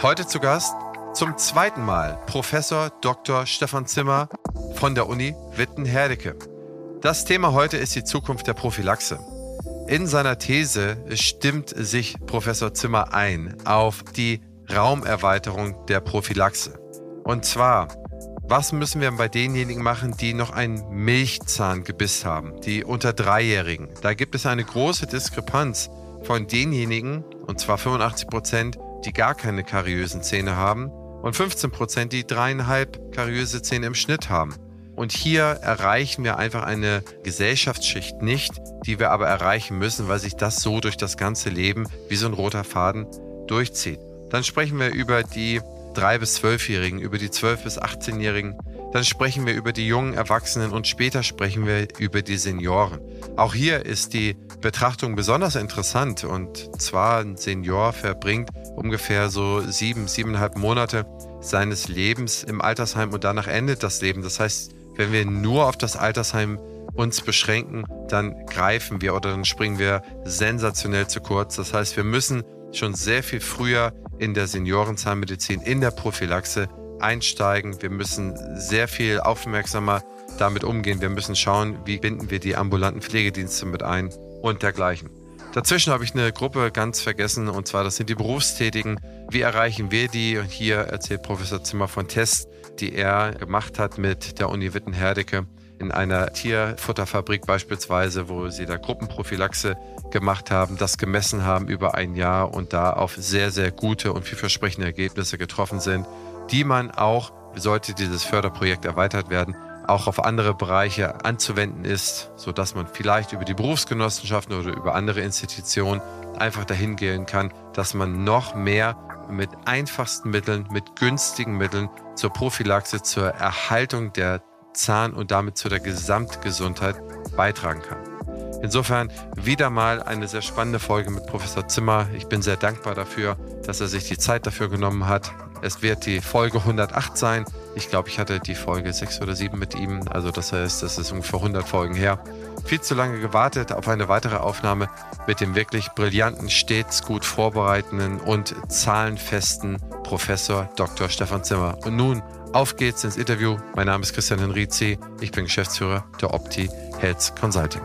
Heute zu Gast zum zweiten Mal Professor Dr. Stefan Zimmer von der Uni Witten-Herdecke. Das Thema heute ist die Zukunft der Prophylaxe. In seiner These stimmt sich Professor Zimmer ein auf die Raumerweiterung der Prophylaxe. Und zwar, was müssen wir bei denjenigen machen, die noch einen Milchzahngebiss haben, die unter Dreijährigen? Da gibt es eine große Diskrepanz von denjenigen, und zwar 85 Prozent, die gar keine kariösen Zähne haben und 15 Prozent, die dreieinhalb kariöse Zähne im Schnitt haben. Und hier erreichen wir einfach eine Gesellschaftsschicht nicht, die wir aber erreichen müssen, weil sich das so durch das ganze Leben wie so ein roter Faden durchzieht. Dann sprechen wir über die 3- bis 12-Jährigen, über die 12- bis 18-Jährigen. Dann sprechen wir über die jungen Erwachsenen und später sprechen wir über die Senioren. Auch hier ist die Betrachtung besonders interessant und zwar ein Senior verbringt ungefähr so sieben, siebeneinhalb Monate seines Lebens im Altersheim und danach endet das Leben. Das heißt, wenn wir nur auf das Altersheim uns beschränken, dann greifen wir oder dann springen wir sensationell zu kurz. Das heißt, wir müssen schon sehr viel früher in der Seniorenzahnmedizin, in der Prophylaxe einsteigen. Wir müssen sehr viel aufmerksamer damit umgehen. Wir müssen schauen, wie binden wir die ambulanten Pflegedienste mit ein und dergleichen. Dazwischen habe ich eine Gruppe ganz vergessen und zwar das sind die Berufstätigen. Wie erreichen wir die? Und hier erzählt Professor Zimmer von Tests, die er gemacht hat mit der Uni Witten-Herdecke in einer Tierfutterfabrik beispielsweise, wo sie da Gruppenprophylaxe gemacht haben, das gemessen haben über ein Jahr und da auf sehr, sehr gute und vielversprechende Ergebnisse getroffen sind, die man auch, sollte dieses Förderprojekt erweitert werden, auch auf andere Bereiche anzuwenden ist, sodass man vielleicht über die Berufsgenossenschaften oder über andere Institutionen einfach dahin gehen kann, dass man noch mehr mit einfachsten Mitteln, mit günstigen Mitteln zur Prophylaxe, zur Erhaltung der Zahn- und damit zu der Gesamtgesundheit beitragen kann. Insofern wieder mal eine sehr spannende Folge mit Professor Zimmer. Ich bin sehr dankbar dafür, dass er sich die Zeit dafür genommen hat. Es wird die Folge 108 sein. Ich glaube, ich hatte die Folge 6 oder 7 mit ihm. Also das heißt, das ist ungefähr 100 Folgen her. Viel zu lange gewartet auf eine weitere Aufnahme mit dem wirklich brillanten, stets gut vorbereitenden und zahlenfesten Professor Dr. Stefan Zimmer. Und nun auf geht's ins Interview. Mein Name ist Christian Henrizi. Ich bin Geschäftsführer der Opti Health Consulting.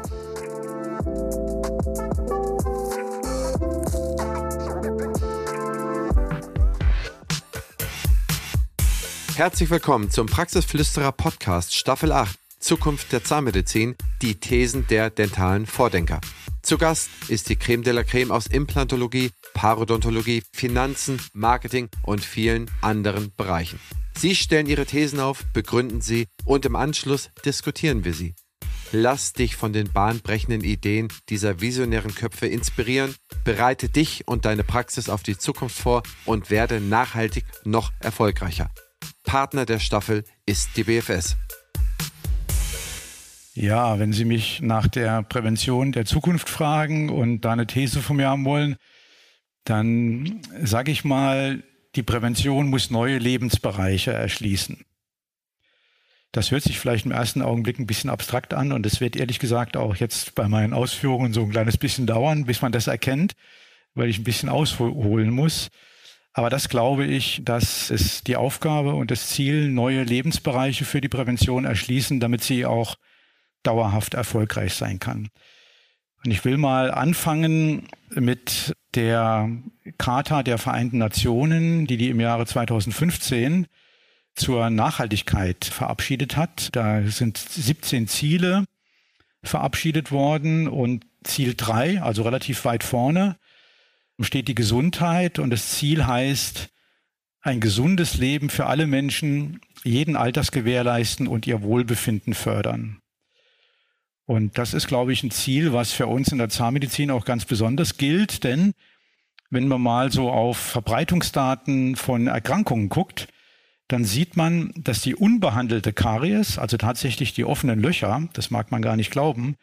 Herzlich willkommen zum Praxisflüsterer Podcast Staffel 8 Zukunft der Zahnmedizin, die Thesen der dentalen Vordenker. Zu Gast ist die Creme de la Creme aus Implantologie, Parodontologie, Finanzen, Marketing und vielen anderen Bereichen. Sie stellen ihre Thesen auf, begründen sie und im Anschluss diskutieren wir sie. Lass dich von den bahnbrechenden Ideen dieser visionären Köpfe inspirieren, bereite dich und deine Praxis auf die Zukunft vor und werde nachhaltig noch erfolgreicher. Partner der Staffel ist die BFS. Ja, wenn Sie mich nach der Prävention der Zukunft fragen und da eine These von mir haben wollen, dann sage ich mal, die Prävention muss neue Lebensbereiche erschließen. Das hört sich vielleicht im ersten Augenblick ein bisschen abstrakt an und es wird ehrlich gesagt auch jetzt bei meinen Ausführungen so ein kleines bisschen dauern, bis man das erkennt, weil ich ein bisschen ausholen muss. Aber das glaube ich, dass es die Aufgabe und das Ziel, neue Lebensbereiche für die Prävention erschließen, damit sie auch dauerhaft erfolgreich sein kann. Und ich will mal anfangen mit der Charta der Vereinten Nationen, die die im Jahre 2015 zur Nachhaltigkeit verabschiedet hat. Da sind 17 Ziele verabschiedet worden und Ziel 3, also relativ weit vorne, steht die Gesundheit und das Ziel heißt, ein gesundes Leben für alle Menschen jeden Alters gewährleisten und ihr Wohlbefinden fördern. Und das ist, glaube ich, ein Ziel, was für uns in der Zahnmedizin auch ganz besonders gilt, denn wenn man mal so auf Verbreitungsdaten von Erkrankungen guckt, dann sieht man, dass die unbehandelte Karies, also tatsächlich die offenen Löcher, das mag man gar nicht glauben,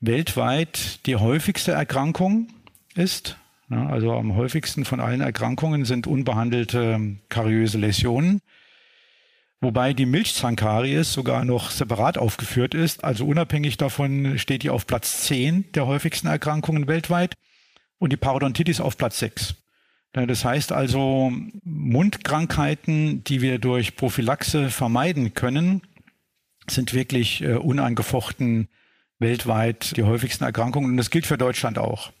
weltweit die häufigste Erkrankung ist. Also am häufigsten von allen Erkrankungen sind unbehandelte kariöse Läsionen wobei die Milchzahnkaries sogar noch separat aufgeführt ist. Also unabhängig davon steht die auf Platz 10 der häufigsten Erkrankungen weltweit und die Parodontitis auf Platz 6. Das heißt also, Mundkrankheiten, die wir durch Prophylaxe vermeiden können, sind wirklich äh, unangefochten weltweit die häufigsten Erkrankungen. Und das gilt für Deutschland auch.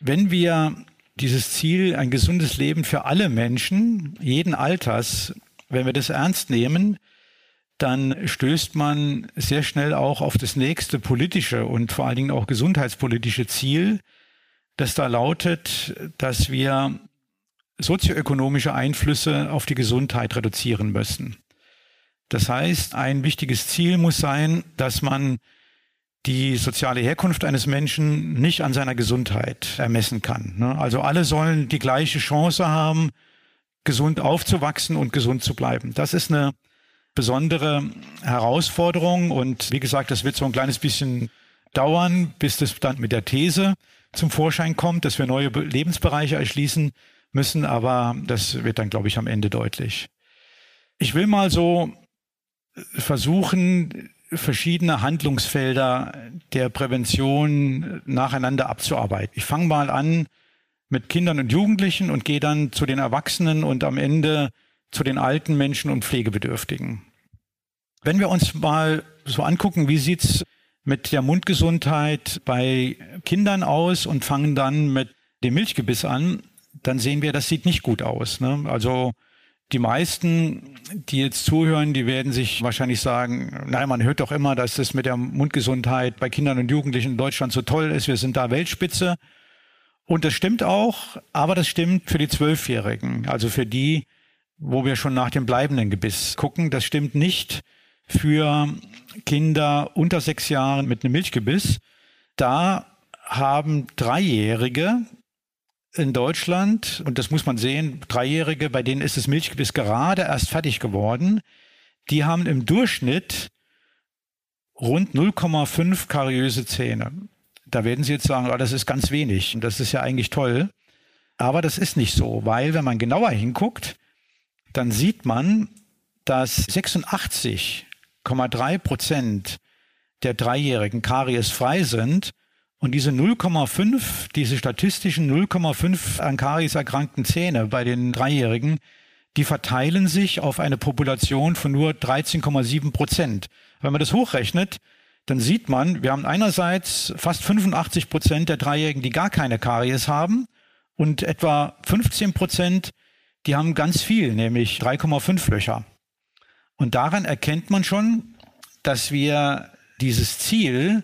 Wenn wir dieses Ziel, ein gesundes Leben für alle Menschen, jeden Alters, wenn wir das ernst nehmen, dann stößt man sehr schnell auch auf das nächste politische und vor allen Dingen auch gesundheitspolitische Ziel, das da lautet, dass wir sozioökonomische Einflüsse auf die Gesundheit reduzieren müssen. Das heißt, ein wichtiges Ziel muss sein, dass man die soziale Herkunft eines Menschen nicht an seiner Gesundheit ermessen kann. Ne? Also alle sollen die gleiche Chance haben, gesund aufzuwachsen und gesund zu bleiben. Das ist eine besondere Herausforderung und wie gesagt, das wird so ein kleines bisschen dauern, bis das dann mit der These zum Vorschein kommt, dass wir neue Lebensbereiche erschließen müssen, aber das wird dann, glaube ich, am Ende deutlich. Ich will mal so versuchen, verschiedene Handlungsfelder der Prävention nacheinander abzuarbeiten. Ich fange mal an mit Kindern und Jugendlichen und gehe dann zu den Erwachsenen und am Ende zu den alten Menschen und Pflegebedürftigen. Wenn wir uns mal so angucken, wie sieht's mit der Mundgesundheit bei Kindern aus und fangen dann mit dem Milchgebiss an, dann sehen wir, das sieht nicht gut aus. Ne? Also die meisten, die jetzt zuhören, die werden sich wahrscheinlich sagen, nein, man hört doch immer, dass das mit der Mundgesundheit bei Kindern und Jugendlichen in Deutschland so toll ist. Wir sind da Weltspitze. Und das stimmt auch, aber das stimmt für die Zwölfjährigen, also für die, wo wir schon nach dem bleibenden Gebiss gucken. Das stimmt nicht für Kinder unter sechs Jahren mit einem Milchgebiss. Da haben Dreijährige in Deutschland, und das muss man sehen, Dreijährige, bei denen ist das Milchgebiss gerade erst fertig geworden, die haben im Durchschnitt rund 0,5 kariöse Zähne. Da werden Sie jetzt sagen, oh, das ist ganz wenig und das ist ja eigentlich toll. Aber das ist nicht so, weil wenn man genauer hinguckt, dann sieht man, dass 86,3 Prozent der Dreijährigen kariesfrei sind und diese 0,5, diese statistischen 0,5 an Karies erkrankten Zähne bei den Dreijährigen, die verteilen sich auf eine Population von nur 13,7 Prozent. Wenn man das hochrechnet, dann sieht man, wir haben einerseits fast 85 Prozent der Dreijährigen, die gar keine Karies haben und etwa 15 Prozent, die haben ganz viel, nämlich 3,5 Löcher. Und daran erkennt man schon, dass wir dieses Ziel,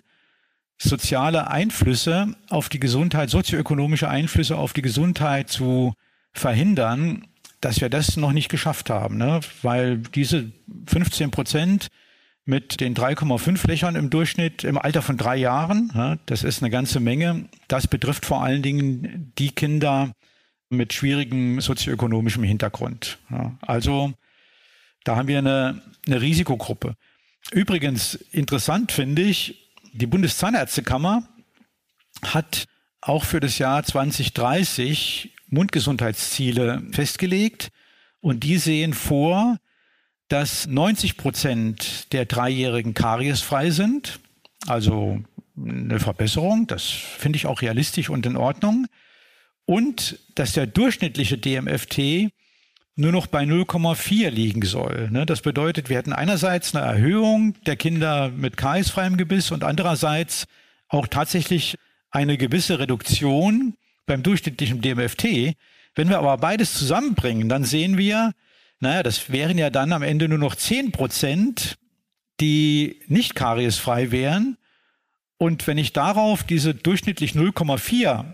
soziale Einflüsse auf die Gesundheit, sozioökonomische Einflüsse auf die Gesundheit zu verhindern, dass wir das noch nicht geschafft haben, ne? weil diese 15 Prozent mit den 3,5 Löchern im Durchschnitt im Alter von drei Jahren, ja, das ist eine ganze Menge. Das betrifft vor allen Dingen die Kinder mit schwierigem sozioökonomischem Hintergrund. Ja. Also da haben wir eine, eine Risikogruppe. Übrigens interessant finde ich, die Bundeszahnärztekammer hat auch für das Jahr 2030 Mundgesundheitsziele festgelegt und die sehen vor, dass 90 Prozent der Dreijährigen kariesfrei sind. Also eine Verbesserung, das finde ich auch realistisch und in Ordnung. Und dass der durchschnittliche DMFT nur noch bei 0,4 liegen soll. Ne? Das bedeutet, wir hätten einerseits eine Erhöhung der Kinder mit kariesfreiem Gebiss und andererseits auch tatsächlich eine gewisse Reduktion beim durchschnittlichen DMFT. Wenn wir aber beides zusammenbringen, dann sehen wir, naja, das wären ja dann am Ende nur noch 10 Prozent, die nicht kariesfrei wären. Und wenn ich darauf diese durchschnittlich 0,4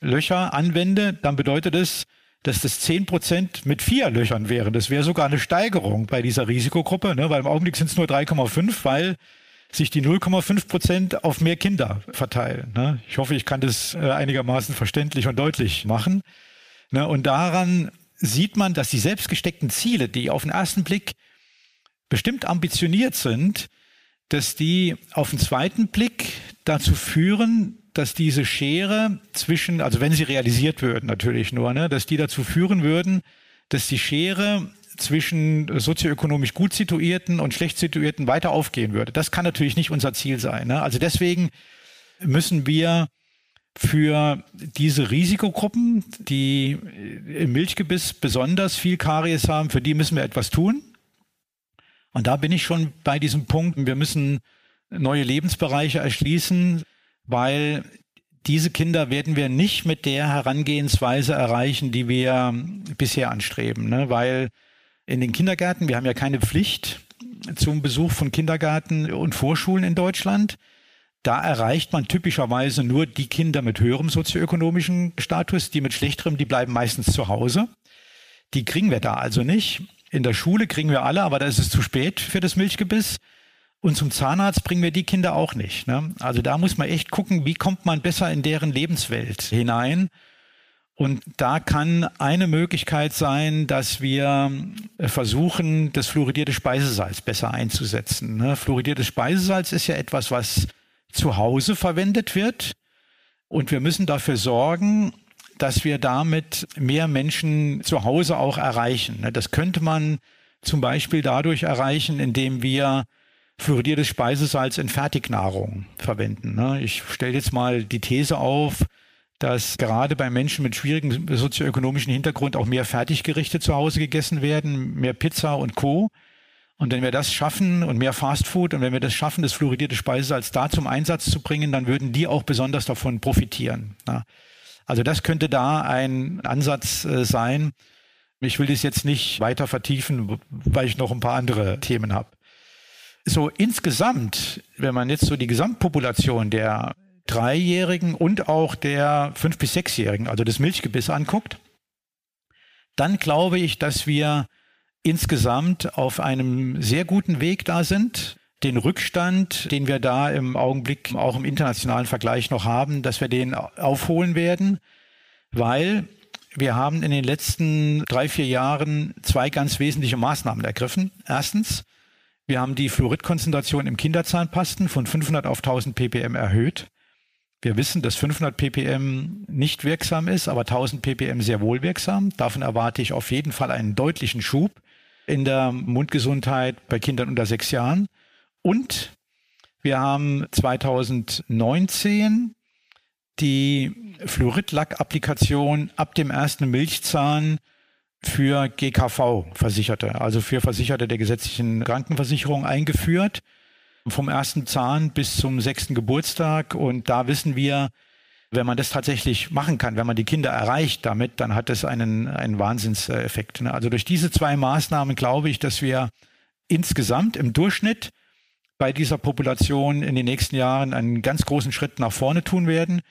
Löcher anwende, dann bedeutet es, dass das 10 Prozent mit vier Löchern wären. Das wäre sogar eine Steigerung bei dieser Risikogruppe, ne? weil im Augenblick sind es nur 3,5, weil sich die 0,5 Prozent auf mehr Kinder verteilen. Ne? Ich hoffe, ich kann das äh, einigermaßen verständlich und deutlich machen. Ne? Und daran sieht man, dass die selbstgesteckten Ziele, die auf den ersten Blick bestimmt ambitioniert sind, dass die auf den zweiten Blick dazu führen, dass diese Schere zwischen, also wenn sie realisiert würden natürlich nur, ne, dass die dazu führen würden, dass die Schere zwischen sozioökonomisch gut situierten und schlecht situierten weiter aufgehen würde. Das kann natürlich nicht unser Ziel sein. Ne? Also deswegen müssen wir für diese Risikogruppen, die im Milchgebiss besonders viel Karies haben, für die müssen wir etwas tun. Und da bin ich schon bei diesem Punkt, wir müssen neue Lebensbereiche erschließen, weil diese Kinder werden wir nicht mit der Herangehensweise erreichen, die wir bisher anstreben. Ne? Weil in den Kindergärten, wir haben ja keine Pflicht zum Besuch von Kindergärten und Vorschulen in Deutschland. Da erreicht man typischerweise nur die Kinder mit höherem sozioökonomischen Status. Die mit schlechterem, die bleiben meistens zu Hause. Die kriegen wir da also nicht. In der Schule kriegen wir alle, aber da ist es zu spät für das Milchgebiss. Und zum Zahnarzt bringen wir die Kinder auch nicht. Ne? Also da muss man echt gucken, wie kommt man besser in deren Lebenswelt hinein. Und da kann eine Möglichkeit sein, dass wir versuchen, das fluoridierte Speisesalz besser einzusetzen. Ne? Fluoridiertes Speisesalz ist ja etwas, was zu Hause verwendet wird. Und wir müssen dafür sorgen, dass wir damit mehr Menschen zu Hause auch erreichen. Ne? Das könnte man zum Beispiel dadurch erreichen, indem wir fluoridiertes Speisesalz in Fertignahrung verwenden. Ne? Ich stelle jetzt mal die These auf, dass gerade bei Menschen mit schwierigem sozioökonomischen Hintergrund auch mehr Fertiggerichte zu Hause gegessen werden, mehr Pizza und Co. Und wenn wir das schaffen und mehr Fastfood und wenn wir das schaffen, das fluoridierte Speisesalz da zum Einsatz zu bringen, dann würden die auch besonders davon profitieren. Ne? Also das könnte da ein Ansatz äh, sein. Ich will das jetzt nicht weiter vertiefen, weil ich noch ein paar andere Themen habe so insgesamt, wenn man jetzt so die Gesamtpopulation der Dreijährigen und auch der Fünf- bis Sechsjährigen, also das Milchgebiss anguckt, dann glaube ich, dass wir insgesamt auf einem sehr guten Weg da sind. Den Rückstand, den wir da im Augenblick auch im internationalen Vergleich noch haben, dass wir den aufholen werden, weil wir haben in den letzten drei, vier Jahren zwei ganz wesentliche Maßnahmen ergriffen. Erstens, wir haben die Fluoridkonzentration im Kinderzahnpasten von 500 auf 1000 ppm erhöht. Wir wissen, dass 500 ppm nicht wirksam ist, aber 1000 ppm sehr wohl wirksam. Davon erwarte ich auf jeden Fall einen deutlichen Schub in der Mundgesundheit bei Kindern unter sechs Jahren. Und wir haben 2019 die Fluoridlack-Applikation ab dem ersten Milchzahn für GKV-Versicherte, also für Versicherte der gesetzlichen Krankenversicherung eingeführt, vom ersten Zahn bis zum sechsten Geburtstag. Und da wissen wir, wenn man das tatsächlich machen kann, wenn man die Kinder erreicht damit, dann hat das einen, einen Wahnsinnseffekt. Ne? Also durch diese zwei Maßnahmen glaube ich, dass wir insgesamt im Durchschnitt bei dieser Population in den nächsten Jahren einen ganz großen Schritt nach vorne tun werden.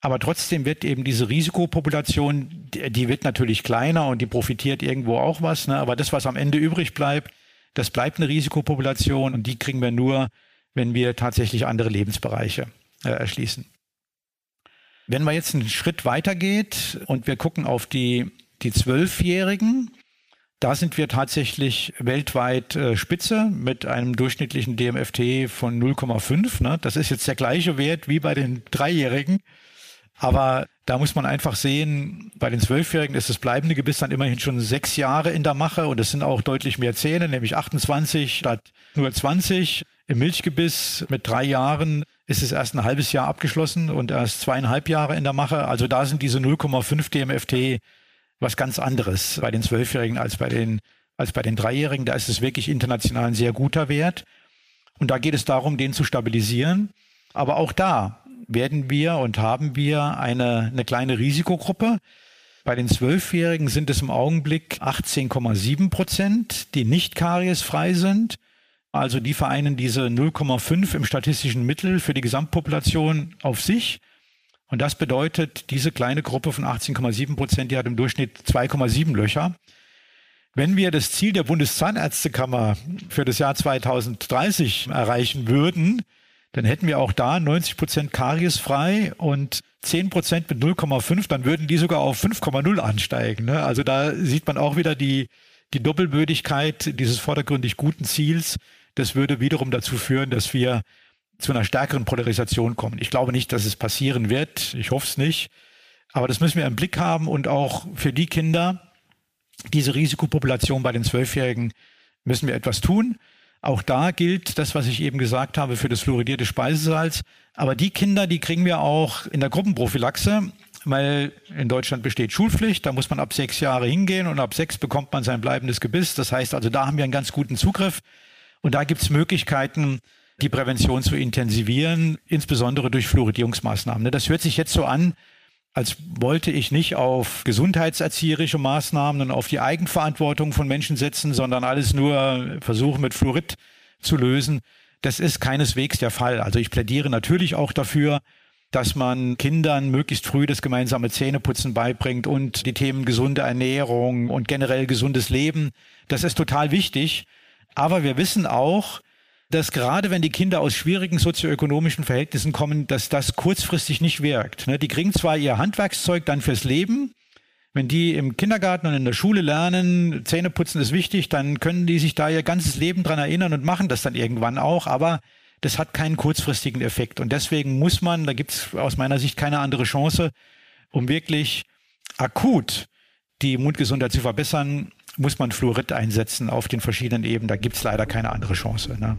Aber trotzdem wird eben diese Risikopopulation, die, wird natürlich kleiner und die profitiert irgendwo auch was. Ne? Aber das, was am Ende übrig bleibt, das bleibt eine Risikopopulation und die kriegen wir nur, wenn wir tatsächlich andere Lebensbereiche äh, erschließen. Wenn man jetzt einen Schritt weitergeht und wir gucken auf die, die Zwölfjährigen, da sind wir tatsächlich weltweit äh, Spitze mit einem durchschnittlichen DMFT von 0,5. Ne? Das ist jetzt der gleiche Wert wie bei den Dreijährigen. Aber da muss man einfach sehen, bei den Zwölfjährigen ist das bleibende Gebiss dann immerhin schon sechs Jahre in der Mache und es sind auch deutlich mehr Zähne, nämlich 28 statt nur 20. Im Milchgebiss mit drei Jahren ist es erst ein halbes Jahr abgeschlossen und erst zweieinhalb Jahre in der Mache. Also da sind diese 0,5 DMFT was ganz anderes bei den Zwölfjährigen als bei den, als bei den Dreijährigen. Da ist es wirklich international ein sehr guter Wert. Und da geht es darum, den zu stabilisieren. Aber auch da werden wir und haben wir eine, eine kleine Risikogruppe. Bei den Zwölfjährigen sind es im Augenblick 18,7 Prozent, die nicht kariesfrei sind. Also die vereinen diese 0,5 im statistischen Mittel für die Gesamtpopulation auf sich. Und das bedeutet, diese kleine Gruppe von 18,7 Prozent, die hat im Durchschnitt 2,7 Löcher. Wenn wir das Ziel der Bundeszahnärztekammer für das Jahr 2030 erreichen würden, dann hätten wir auch da 90 Prozent kariesfrei und 10 Prozent mit 0,5, dann würden die sogar auf 5,0 ansteigen. Ne? Also da sieht man auch wieder die, die Doppelbödigkeit dieses vordergründig guten Ziels. Das würde wiederum dazu führen, dass wir zu einer stärkeren Polarisation kommen. Ich glaube nicht, dass es passieren wird. Ich hoffe es nicht. Aber das müssen wir im Blick haben und auch für die Kinder, diese Risikopopulation bei den Zwölfjährigen müssen wir etwas tun. Auch da gilt das, was ich eben gesagt habe, für das fluoridierte Speisesalz. Aber die Kinder, die kriegen wir auch in der Gruppenprophylaxe, weil in Deutschland besteht Schulpflicht. Da muss man ab sechs Jahre hingehen und ab sechs bekommt man sein bleibendes Gebiss. Das heißt also, da haben wir einen ganz guten Zugriff. Und da gibt es Möglichkeiten, die Prävention zu intensivieren, insbesondere durch Fluoridierungsmaßnahmen. Das hört sich jetzt so an, als wollte ich nicht auf gesundheitserzieherische Maßnahmen und auf die Eigenverantwortung von Menschen setzen, sondern alles nur versuchen mit Fluorid zu lösen. Das ist keineswegs der Fall. Also ich plädiere natürlich auch dafür, dass man Kindern möglichst früh das gemeinsame Zähneputzen beibringt und die Themen gesunde Ernährung und generell gesundes Leben. Das ist total wichtig. Aber wir wissen auch, dass gerade wenn die Kinder aus schwierigen sozioökonomischen Verhältnissen kommen, dass das kurzfristig nicht wirkt. Ne, die kriegen zwar ihr Handwerkszeug dann fürs Leben, wenn die im Kindergarten und in der Schule lernen, Zähneputzen ist wichtig, dann können die sich da ihr ganzes Leben dran erinnern und machen das dann irgendwann auch, aber das hat keinen kurzfristigen Effekt. Und deswegen muss man, da gibt es aus meiner Sicht keine andere Chance, um wirklich akut die Mundgesundheit zu verbessern, muss man Fluorid einsetzen auf den verschiedenen Ebenen. Da gibt es leider keine andere Chance. Ne?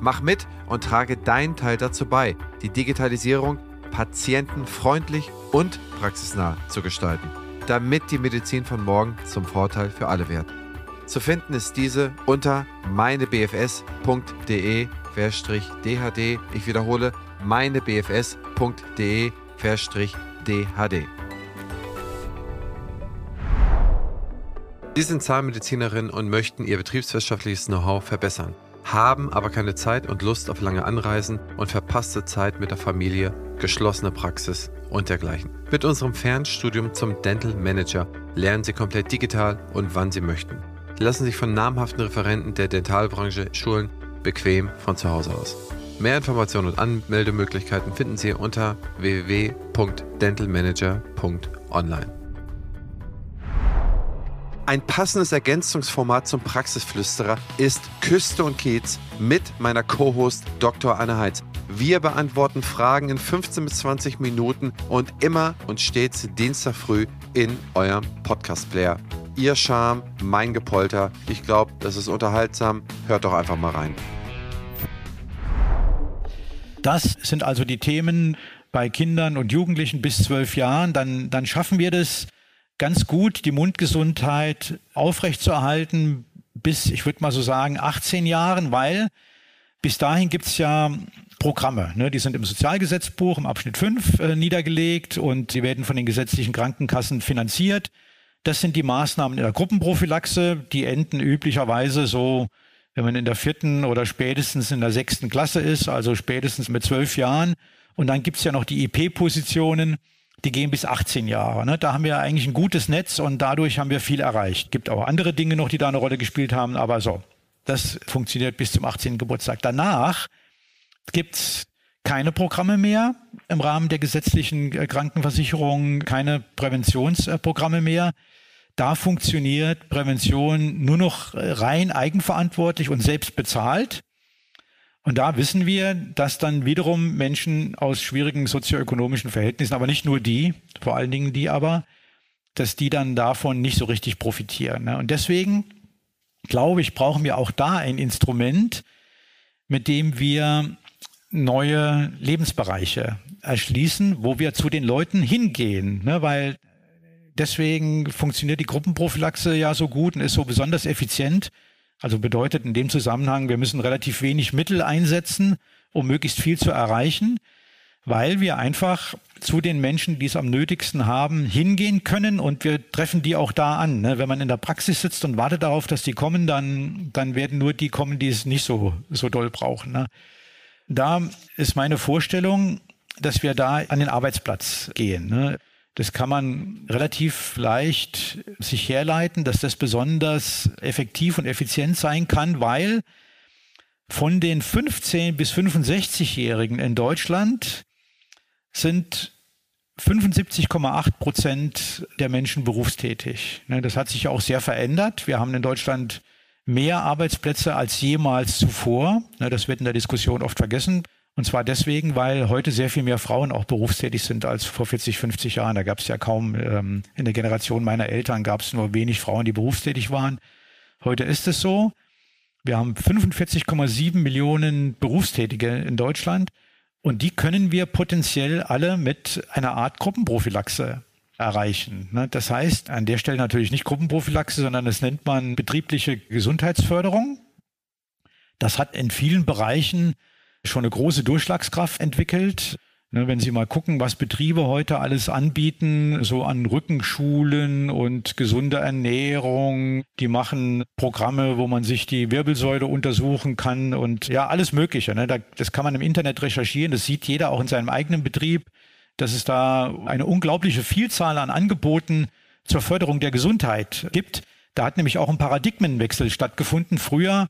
Mach mit und trage deinen Teil dazu bei, die Digitalisierung patientenfreundlich und praxisnah zu gestalten, damit die Medizin von morgen zum Vorteil für alle wird. Zu finden ist diese unter meinebfs.de-dhd. Ich wiederhole, meinebfs.de-dhd. Sie sind Zahnmedizinerin und möchten Ihr betriebswirtschaftliches Know-how verbessern haben aber keine Zeit und Lust auf lange Anreisen und verpasste Zeit mit der Familie, geschlossene Praxis und dergleichen. Mit unserem Fernstudium zum Dental Manager lernen Sie komplett digital und wann Sie möchten. Lassen sich von namhaften Referenten der Dentalbranche schulen, bequem von zu Hause aus. Mehr Informationen und Anmeldemöglichkeiten finden Sie unter www.dentalmanager.online. Ein passendes Ergänzungsformat zum Praxisflüsterer ist Küste und Kiez mit meiner Co-Host Dr. Anne Heitz. Wir beantworten Fragen in 15 bis 20 Minuten und immer und stets Dienstag früh in eurem Podcast-Player. Ihr Charme, mein Gepolter. Ich glaube, das ist unterhaltsam. Hört doch einfach mal rein. Das sind also die Themen bei Kindern und Jugendlichen bis zwölf Jahren. Dann, dann schaffen wir das ganz gut, die Mundgesundheit aufrechtzuerhalten bis, ich würde mal so sagen, 18 Jahren, weil bis dahin gibt's ja Programme. Ne? Die sind im Sozialgesetzbuch im Abschnitt 5 äh, niedergelegt und sie werden von den gesetzlichen Krankenkassen finanziert. Das sind die Maßnahmen in der Gruppenprophylaxe. Die enden üblicherweise so, wenn man in der vierten oder spätestens in der sechsten Klasse ist, also spätestens mit zwölf Jahren. Und dann gibt's ja noch die IP-Positionen die gehen bis 18 Jahre. Ne? Da haben wir eigentlich ein gutes Netz und dadurch haben wir viel erreicht. Gibt auch andere Dinge noch, die da eine Rolle gespielt haben, aber so. Das funktioniert bis zum 18. Geburtstag. Danach gibt's keine Programme mehr im Rahmen der gesetzlichen äh, Krankenversicherung, keine Präventionsprogramme mehr. Da funktioniert Prävention nur noch rein eigenverantwortlich und selbst bezahlt. Und da wissen wir, dass dann wiederum Menschen aus schwierigen sozioökonomischen Verhältnissen, aber nicht nur die, vor allen Dingen die aber, dass die dann davon nicht so richtig profitieren. Ne? Und deswegen glaube ich, brauchen wir auch da ein Instrument, mit dem wir neue Lebensbereiche erschließen, wo wir zu den Leuten hingehen, ne? weil deswegen funktioniert die Gruppenprophylaxe ja so gut und ist so besonders effizient, also bedeutet in dem Zusammenhang, wir müssen relativ wenig Mittel einsetzen, um möglichst viel zu erreichen, weil wir einfach zu den Menschen, die es am nötigsten haben, hingehen können und wir treffen die auch da an. Ne? Wenn man in der Praxis sitzt und wartet darauf, dass die kommen, dann, dann werden nur die kommen, die es nicht so, so doll brauchen. Ne? Da ist meine Vorstellung, dass wir da an den Arbeitsplatz gehen. Ne? Das kann man relativ leicht sich herleiten, dass das besonders effektiv und effizient sein kann, weil Von den 15 bis 65-Jährigen in Deutschland sind 75,8 Prozent der Menschen berufstätig. Ne, das hat sich auch sehr verändert. Wir haben in Deutschland mehr Arbeitsplätze als jemals zuvor. Ne, das wird in der Diskussion oft vergessen. Und zwar deswegen, weil heute sehr viel mehr Frauen auch berufstätig sind als vor 40, 50 Jahren. Da gab es ja kaum, ähm, in der Generation meiner Eltern gab es nur wenig Frauen, die berufstätig waren. Heute ist es so. Wir haben 45,7 Millionen Berufstätige in Deutschland und die können wir potenziell alle mit einer Art Gruppenprophylaxe erreichen. Ne? Das heißt, an der Stelle natürlich nicht Gruppenprophylaxe, sondern das nennt man betriebliche Gesundheitsförderung. Das hat in vielen Bereichen schon eine große Durchschlagskraft entwickelt. Ne, wenn Sie mal gucken, was Betriebe heute alles anbieten, so an Rückenschulen und gesunde Ernährung, die machen Programme, wo man sich die Wirbelsäule untersuchen kann und ja, alles Mögliche. Ne? Das kann man im Internet recherchieren, das sieht jeder auch in seinem eigenen Betrieb, dass es da eine unglaubliche Vielzahl an Angeboten zur Förderung der Gesundheit gibt. Da hat nämlich auch ein Paradigmenwechsel stattgefunden. Früher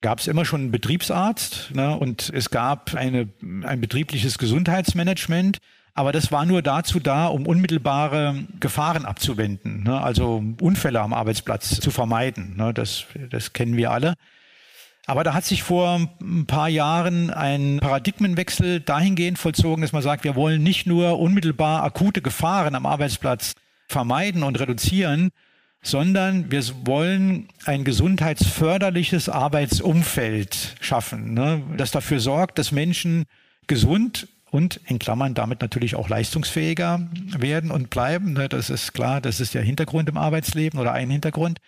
gab es immer schon einen Betriebsarzt ne, und es gab eine, ein betriebliches Gesundheitsmanagement. Aber das war nur dazu da, um unmittelbare Gefahren abzuwenden, ne, also Unfälle am Arbeitsplatz zu vermeiden. Ne, das, das kennen wir alle. Aber da hat sich vor ein paar Jahren ein Paradigmenwechsel dahingehend vollzogen, dass man sagt, wir wollen nicht nur unmittelbar akute Gefahren am Arbeitsplatz vermeiden und reduzieren, sondern wir wollen ein gesundheitsförderliches Arbeitsumfeld schaffen, ne, das dafür sorgt, dass Menschen gesund und in Klammern damit natürlich auch leistungsfähiger werden und bleiben. Ne, das ist klar, das ist der Hintergrund im Arbeitsleben oder ein Hintergrund.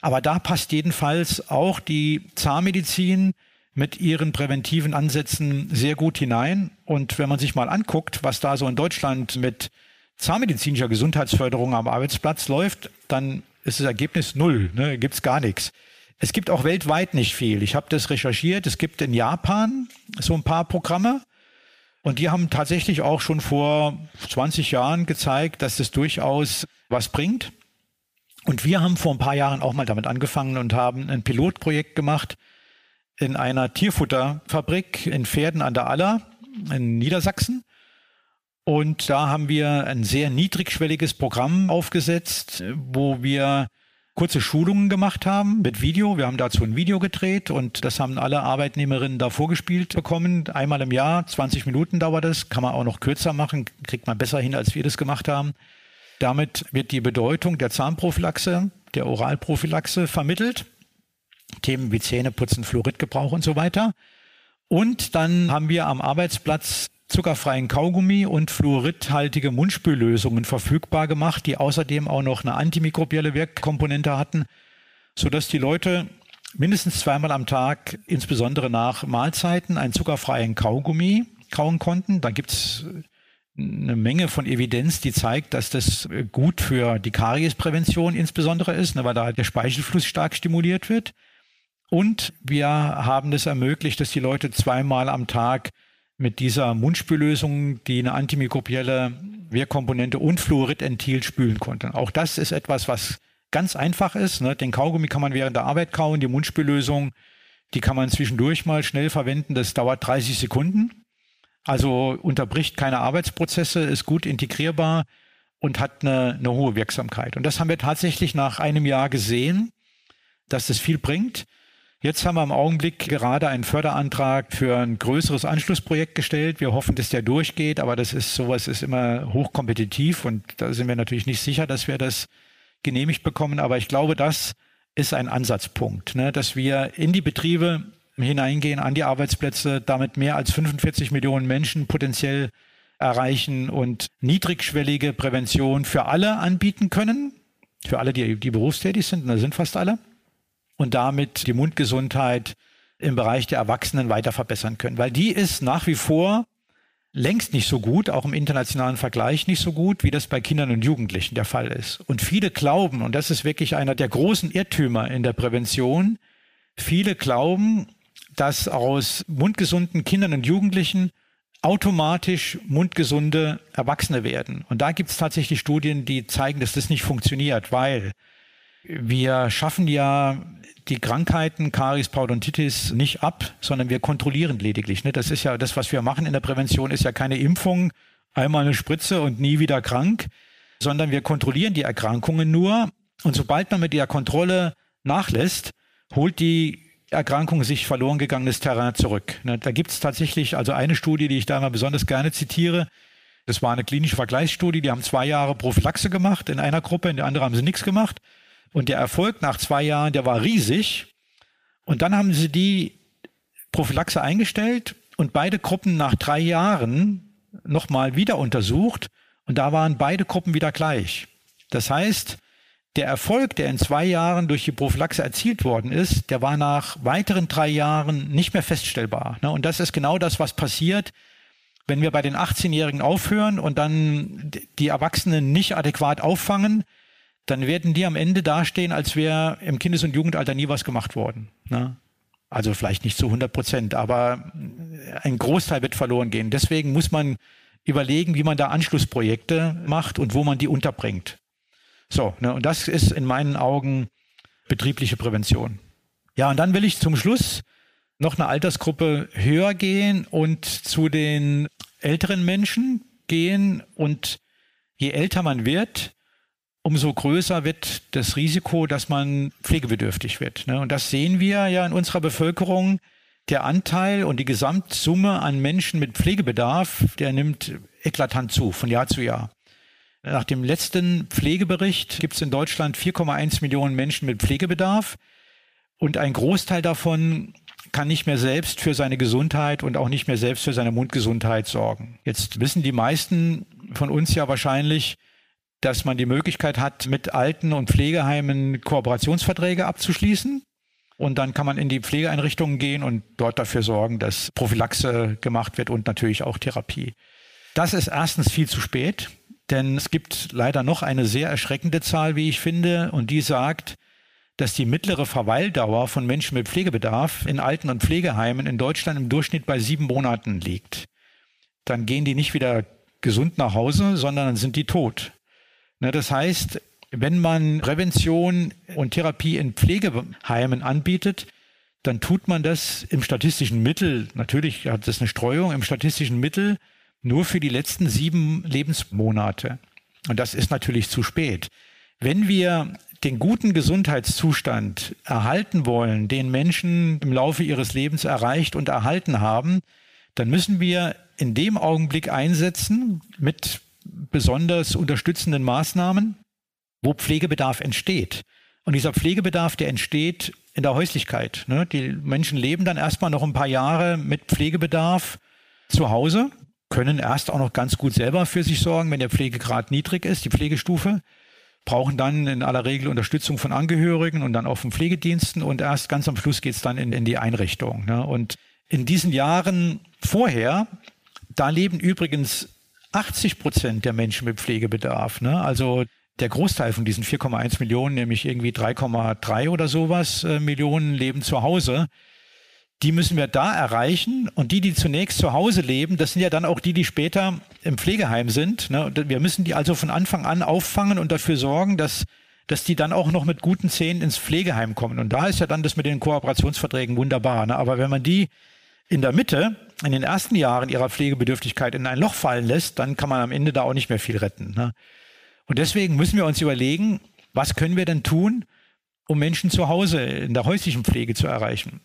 Aber da passt jedenfalls auch die Zahnmedizin mit ihren präventiven Ansätzen sehr gut hinein. Und wenn man sich mal anguckt, was da so in Deutschland mit zahnmedizinischer Gesundheitsförderung am Arbeitsplatz läuft, dann ist das Ergebnis null, ne? gibt es gar nichts. Es gibt auch weltweit nicht viel. Ich habe das recherchiert. Es gibt in Japan so ein paar Programme. Und die haben tatsächlich auch schon vor 20 Jahren gezeigt, dass das durchaus was bringt. Und wir haben vor ein paar Jahren auch mal damit angefangen und haben ein Pilotprojekt gemacht in einer Tierfutterfabrik in Pferden an der Aller in Niedersachsen. Und da haben wir ein sehr niedrigschwelliges Programm aufgesetzt, wo wir kurze Schulungen gemacht haben mit Video. Wir haben dazu ein Video gedreht und das haben alle Arbeitnehmerinnen da vorgespielt bekommen. Einmal im Jahr, 20 Minuten dauert das, kann man auch noch kürzer machen, kriegt man besser hin, als wir das gemacht haben. Damit wird die Bedeutung der Zahnprophylaxe, der Oralprophylaxe vermittelt. Themen wie Zähneputzen, Fluoridgebrauch und so weiter. Und dann haben wir am Arbeitsplatz zuckerfreien Kaugummi und fluoridhaltige Mundspüllösungen verfügbar gemacht, die außerdem auch noch eine antimikrobielle Wirkkomponente hatten, sodass die Leute mindestens zweimal am Tag, insbesondere nach Mahlzeiten, einen zuckerfreien Kaugummi kauen konnten. Da gibt's eine Menge von Evidenz, die zeigt, dass das gut für die Kariesprävention insbesondere ist, ne, weil da der Speichelfluss stark stimuliert wird. Und wir haben es ermöglicht, dass die Leute zweimal am Tag mit dieser Mundspüllösung, die eine antimikrobielle Wirkkomponente und Fluorid enthielt, spülen konnten. Auch das ist etwas, was ganz einfach ist. Ne? Den Kaugummi kann man während der Arbeit kauen, die Mundspüllösung, die kann man zwischendurch mal schnell verwenden. Das dauert 30 Sekunden. Also unterbricht keine Arbeitsprozesse, ist gut integrierbar und hat eine, eine hohe Wirksamkeit. Und das haben wir tatsächlich nach einem Jahr gesehen, dass das viel bringt. Jetzt haben wir im Augenblick gerade einen Förderantrag für ein größeres Anschlussprojekt gestellt. Wir hoffen, dass der durchgeht, aber das ist sowas ist immer hochkompetitiv und da sind wir natürlich nicht sicher, dass wir das genehmigt bekommen. Aber ich glaube, das ist ein Ansatzpunkt, ne, dass wir in die Betriebe hineingehen, an die Arbeitsplätze, damit mehr als 45 Millionen Menschen potenziell erreichen und niedrigschwellige Prävention für alle anbieten können, für alle, die, die berufstätig sind, und da sind fast alle und damit die Mundgesundheit im Bereich der Erwachsenen weiter verbessern können. Weil die ist nach wie vor längst nicht so gut, auch im internationalen Vergleich nicht so gut, wie das bei Kindern und Jugendlichen der Fall ist. Und viele glauben, und das ist wirklich einer der großen Irrtümer in der Prävention, viele glauben, dass aus mundgesunden Kindern und Jugendlichen automatisch mundgesunde Erwachsene werden. Und da gibt es tatsächlich Studien, die zeigen, dass das nicht funktioniert, weil Wir schaffen ja die Krankheiten Karies, Parodontitis nicht ab, sondern wir kontrollieren lediglich. Ne? Das ist ja das, was wir machen in der Prävention, ist ja keine Impfung, einmal eine Spritze und nie wieder krank, sondern wir kontrollieren die Erkrankungen nur. Und sobald man mit der Kontrolle nachlässt, holt die Erkrankung sich verloren gegangenes Terrain zurück. Ne? Da gibt es tatsächlich also eine Studie, die ich da mal besonders gerne zitiere. Das war eine klinische Vergleichsstudie, die haben zwei Jahre Prophylaxe gemacht in einer Gruppe, in der anderen haben sie nichts gemacht. Und der Erfolg nach zwei Jahren, der war riesig. Und dann haben sie die Prophylaxe eingestellt und beide Gruppen nach drei Jahren nochmal wieder untersucht. Und da waren beide Gruppen wieder gleich. Das heißt, der Erfolg, der in zwei Jahren durch die Prophylaxe erzielt worden ist, der war nach weiteren drei Jahren nicht mehr feststellbar. Ne? Und das ist genau das, was passiert, wenn wir bei den 18-Jährigen aufhören und dann die Erwachsenen nicht adäquat auffangen, dann werden die am Ende dastehen, als wäre im Kindes- und Jugendalter nie was gemacht worden. Ne? Also vielleicht nicht zu 100 Prozent, aber ein Großteil wird verloren gehen. Deswegen muss man überlegen, wie man da Anschlussprojekte macht und wo man die unterbringt. So, ne, und das ist in meinen Augen betriebliche Prävention. Ja, und dann will ich zum Schluss noch eine Altersgruppe höher gehen und zu den älteren Menschen gehen. Und je älter man wird, umso größer wird das Risiko, dass man pflegebedürftig wird. Ne? Und das sehen wir ja in unserer Bevölkerung. Der Anteil und die Gesamtsumme an Menschen mit Pflegebedarf, der nimmt eklatant zu von Jahr zu Jahr. Nach dem letzten Pflegebericht gibt es in Deutschland 4,1 Millionen Menschen mit Pflegebedarf und ein Großteil davon kann nicht mehr selbst für seine Gesundheit und auch nicht mehr selbst für seine Mundgesundheit sorgen. Jetzt wissen die meisten von uns ja wahrscheinlich, dass man die Möglichkeit hat, mit Alten- und Pflegeheimen Kooperationsverträge abzuschließen. Und dann kann man in die Pflegeeinrichtungen gehen und dort dafür sorgen, dass Prophylaxe gemacht wird und natürlich auch Therapie. Das ist erstens viel zu spät. Denn es gibt leider noch eine sehr erschreckende Zahl, wie ich finde, und die sagt, dass die mittlere Verweildauer von Menschen mit Pflegebedarf in Alten- und Pflegeheimen in Deutschland im Durchschnitt bei sieben Monaten liegt. Dann gehen die nicht wieder gesund nach Hause, sondern dann sind die tot. Ne, das heißt, wenn man Prävention und Therapie in Pflegeheimen anbietet, dann tut man das im statistischen Mittel, natürlich hat das eine Streuung, im statistischen Mittel nur für die letzten sieben Lebensmonate. Und das ist natürlich zu spät. Wenn wir den guten Gesundheitszustand erhalten wollen, den Menschen im Laufe ihres Lebens erreicht und erhalten haben, dann müssen wir in dem Augenblick einsetzen mit besonders unterstützenden Maßnahmen, wo Pflegebedarf entsteht. Und dieser Pflegebedarf, der entsteht in der Häuslichkeit. Ne? Die Menschen leben dann erstmal noch ein paar Jahre mit Pflegebedarf zu Hause können erst auch noch ganz gut selber für sich sorgen, wenn der Pflegegrad niedrig ist, die Pflegestufe, brauchen dann in aller Regel Unterstützung von Angehörigen und dann auch von Pflegediensten und erst ganz am Schluss geht's dann in, in die Einrichtung. Ne? Und in diesen Jahren vorher, da leben übrigens 80 Prozent der Menschen mit Pflegebedarf. Ne? Also der Großteil von diesen 4,1 Millionen, nämlich irgendwie 3,3 oder sowas äh, Millionen, leben zu Hause die müssen wir da erreichen. Und die, die zunächst zu Hause leben, das sind ja dann auch die, die später im Pflegeheim sind. Ne? Wir müssen die also von Anfang an auffangen und dafür sorgen, dass, dass die dann auch noch mit guten Zähnen ins Pflegeheim kommen. Und da ist ja dann das mit den Kooperationsverträgen wunderbar. Ne? Aber wenn man die in der Mitte, in den ersten Jahren ihrer Pflegebedürftigkeit in ein Loch fallen lässt, dann kann man am Ende da auch nicht mehr viel retten. Ne? Und deswegen müssen wir uns überlegen, was können wir denn tun, um Menschen zu Hause in der häuslichen Pflege zu erreichen?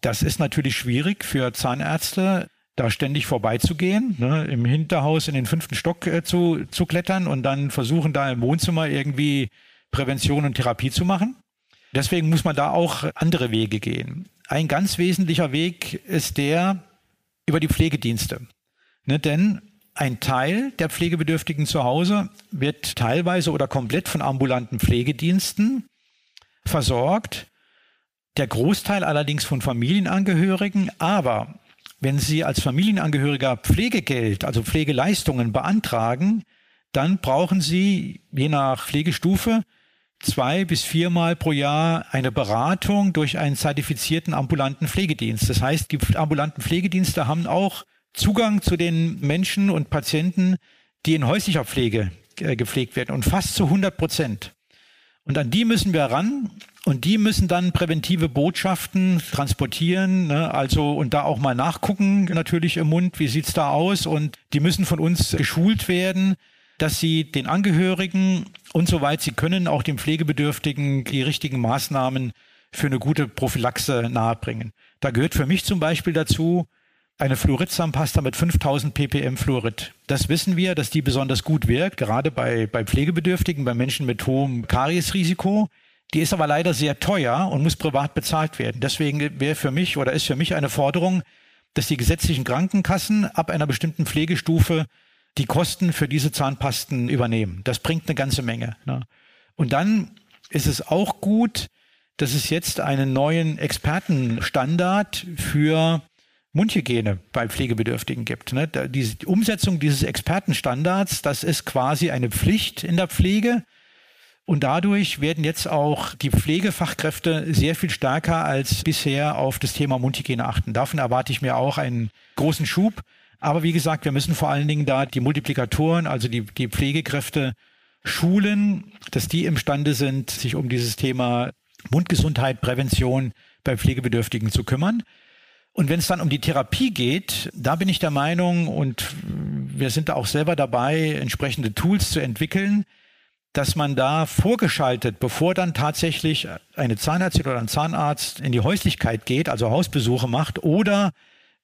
Das ist natürlich schwierig für Zahnärzte, da ständig vorbeizugehen, ne, im Hinterhaus in den fünften Stock äh, zu, zu klettern und dann versuchen, da im Wohnzimmer irgendwie Prävention und Therapie zu machen. Deswegen muss man da auch andere Wege gehen. Ein ganz wesentlicher Weg ist der über die Pflegedienste. Ne, denn ein Teil der Pflegebedürftigen zu Hause wird teilweise oder komplett von ambulanten Pflegediensten versorgt der Großteil allerdings von Familienangehörigen. Aber wenn Sie als Familienangehöriger Pflegegeld, also Pflegeleistungen beantragen, dann brauchen Sie je nach Pflegestufe zwei bis viermal pro Jahr eine Beratung durch einen zertifizierten ambulanten Pflegedienst. Das heißt, die ambulanten Pflegedienste haben auch Zugang zu den Menschen und Patienten, die in häuslicher Pflege äh, gepflegt werden und fast zu 100 Prozent. Und an die müssen wir ran und die müssen dann präventive Botschaften transportieren, ne? also und da auch mal nachgucken, natürlich im Mund, wie sieht's da aus? Und die müssen von uns geschult werden, dass sie den Angehörigen und soweit sie können, auch dem Pflegebedürftigen die richtigen Maßnahmen für eine gute Prophylaxe nahebringen. Da gehört für mich zum Beispiel dazu eine Fluoridzahnpasta mit 5000 ppm Fluorid. Das wissen wir, dass die besonders gut wirkt, gerade bei, bei Pflegebedürftigen, bei Menschen mit hohem Kariesrisiko. Die ist aber leider sehr teuer und muss privat bezahlt werden. Deswegen wäre für mich oder ist für mich eine Forderung, dass die gesetzlichen Krankenkassen ab einer bestimmten Pflegestufe die Kosten für diese Zahnpasten übernehmen. Das bringt eine ganze Menge. Ne? Und dann ist es auch gut, dass es jetzt einen neuen Expertenstandard für Mundhygiene bei Pflegebedürftigen gibt. Ne? Die Umsetzung dieses Expertenstandards, das ist quasi eine Pflicht in der Pflege. Und dadurch werden jetzt auch die Pflegefachkräfte sehr viel stärker als bisher auf das Thema Mundhygiene achten. Davon erwarte ich mir auch einen großen Schub. Aber wie gesagt, wir müssen vor allen Dingen da die Multiplikatoren, also die, die Pflegekräfte schulen, dass die imstande sind, sich um dieses Thema Mundgesundheit, Prävention bei Pflegebedürftigen zu kümmern. Und wenn es dann um die Therapie geht, da bin ich der Meinung, und wir sind da auch selber dabei, entsprechende Tools zu entwickeln, dass man da vorgeschaltet, bevor dann tatsächlich eine Zahnärztin oder ein Zahnarzt in die Häuslichkeit geht, also Hausbesuche macht, oder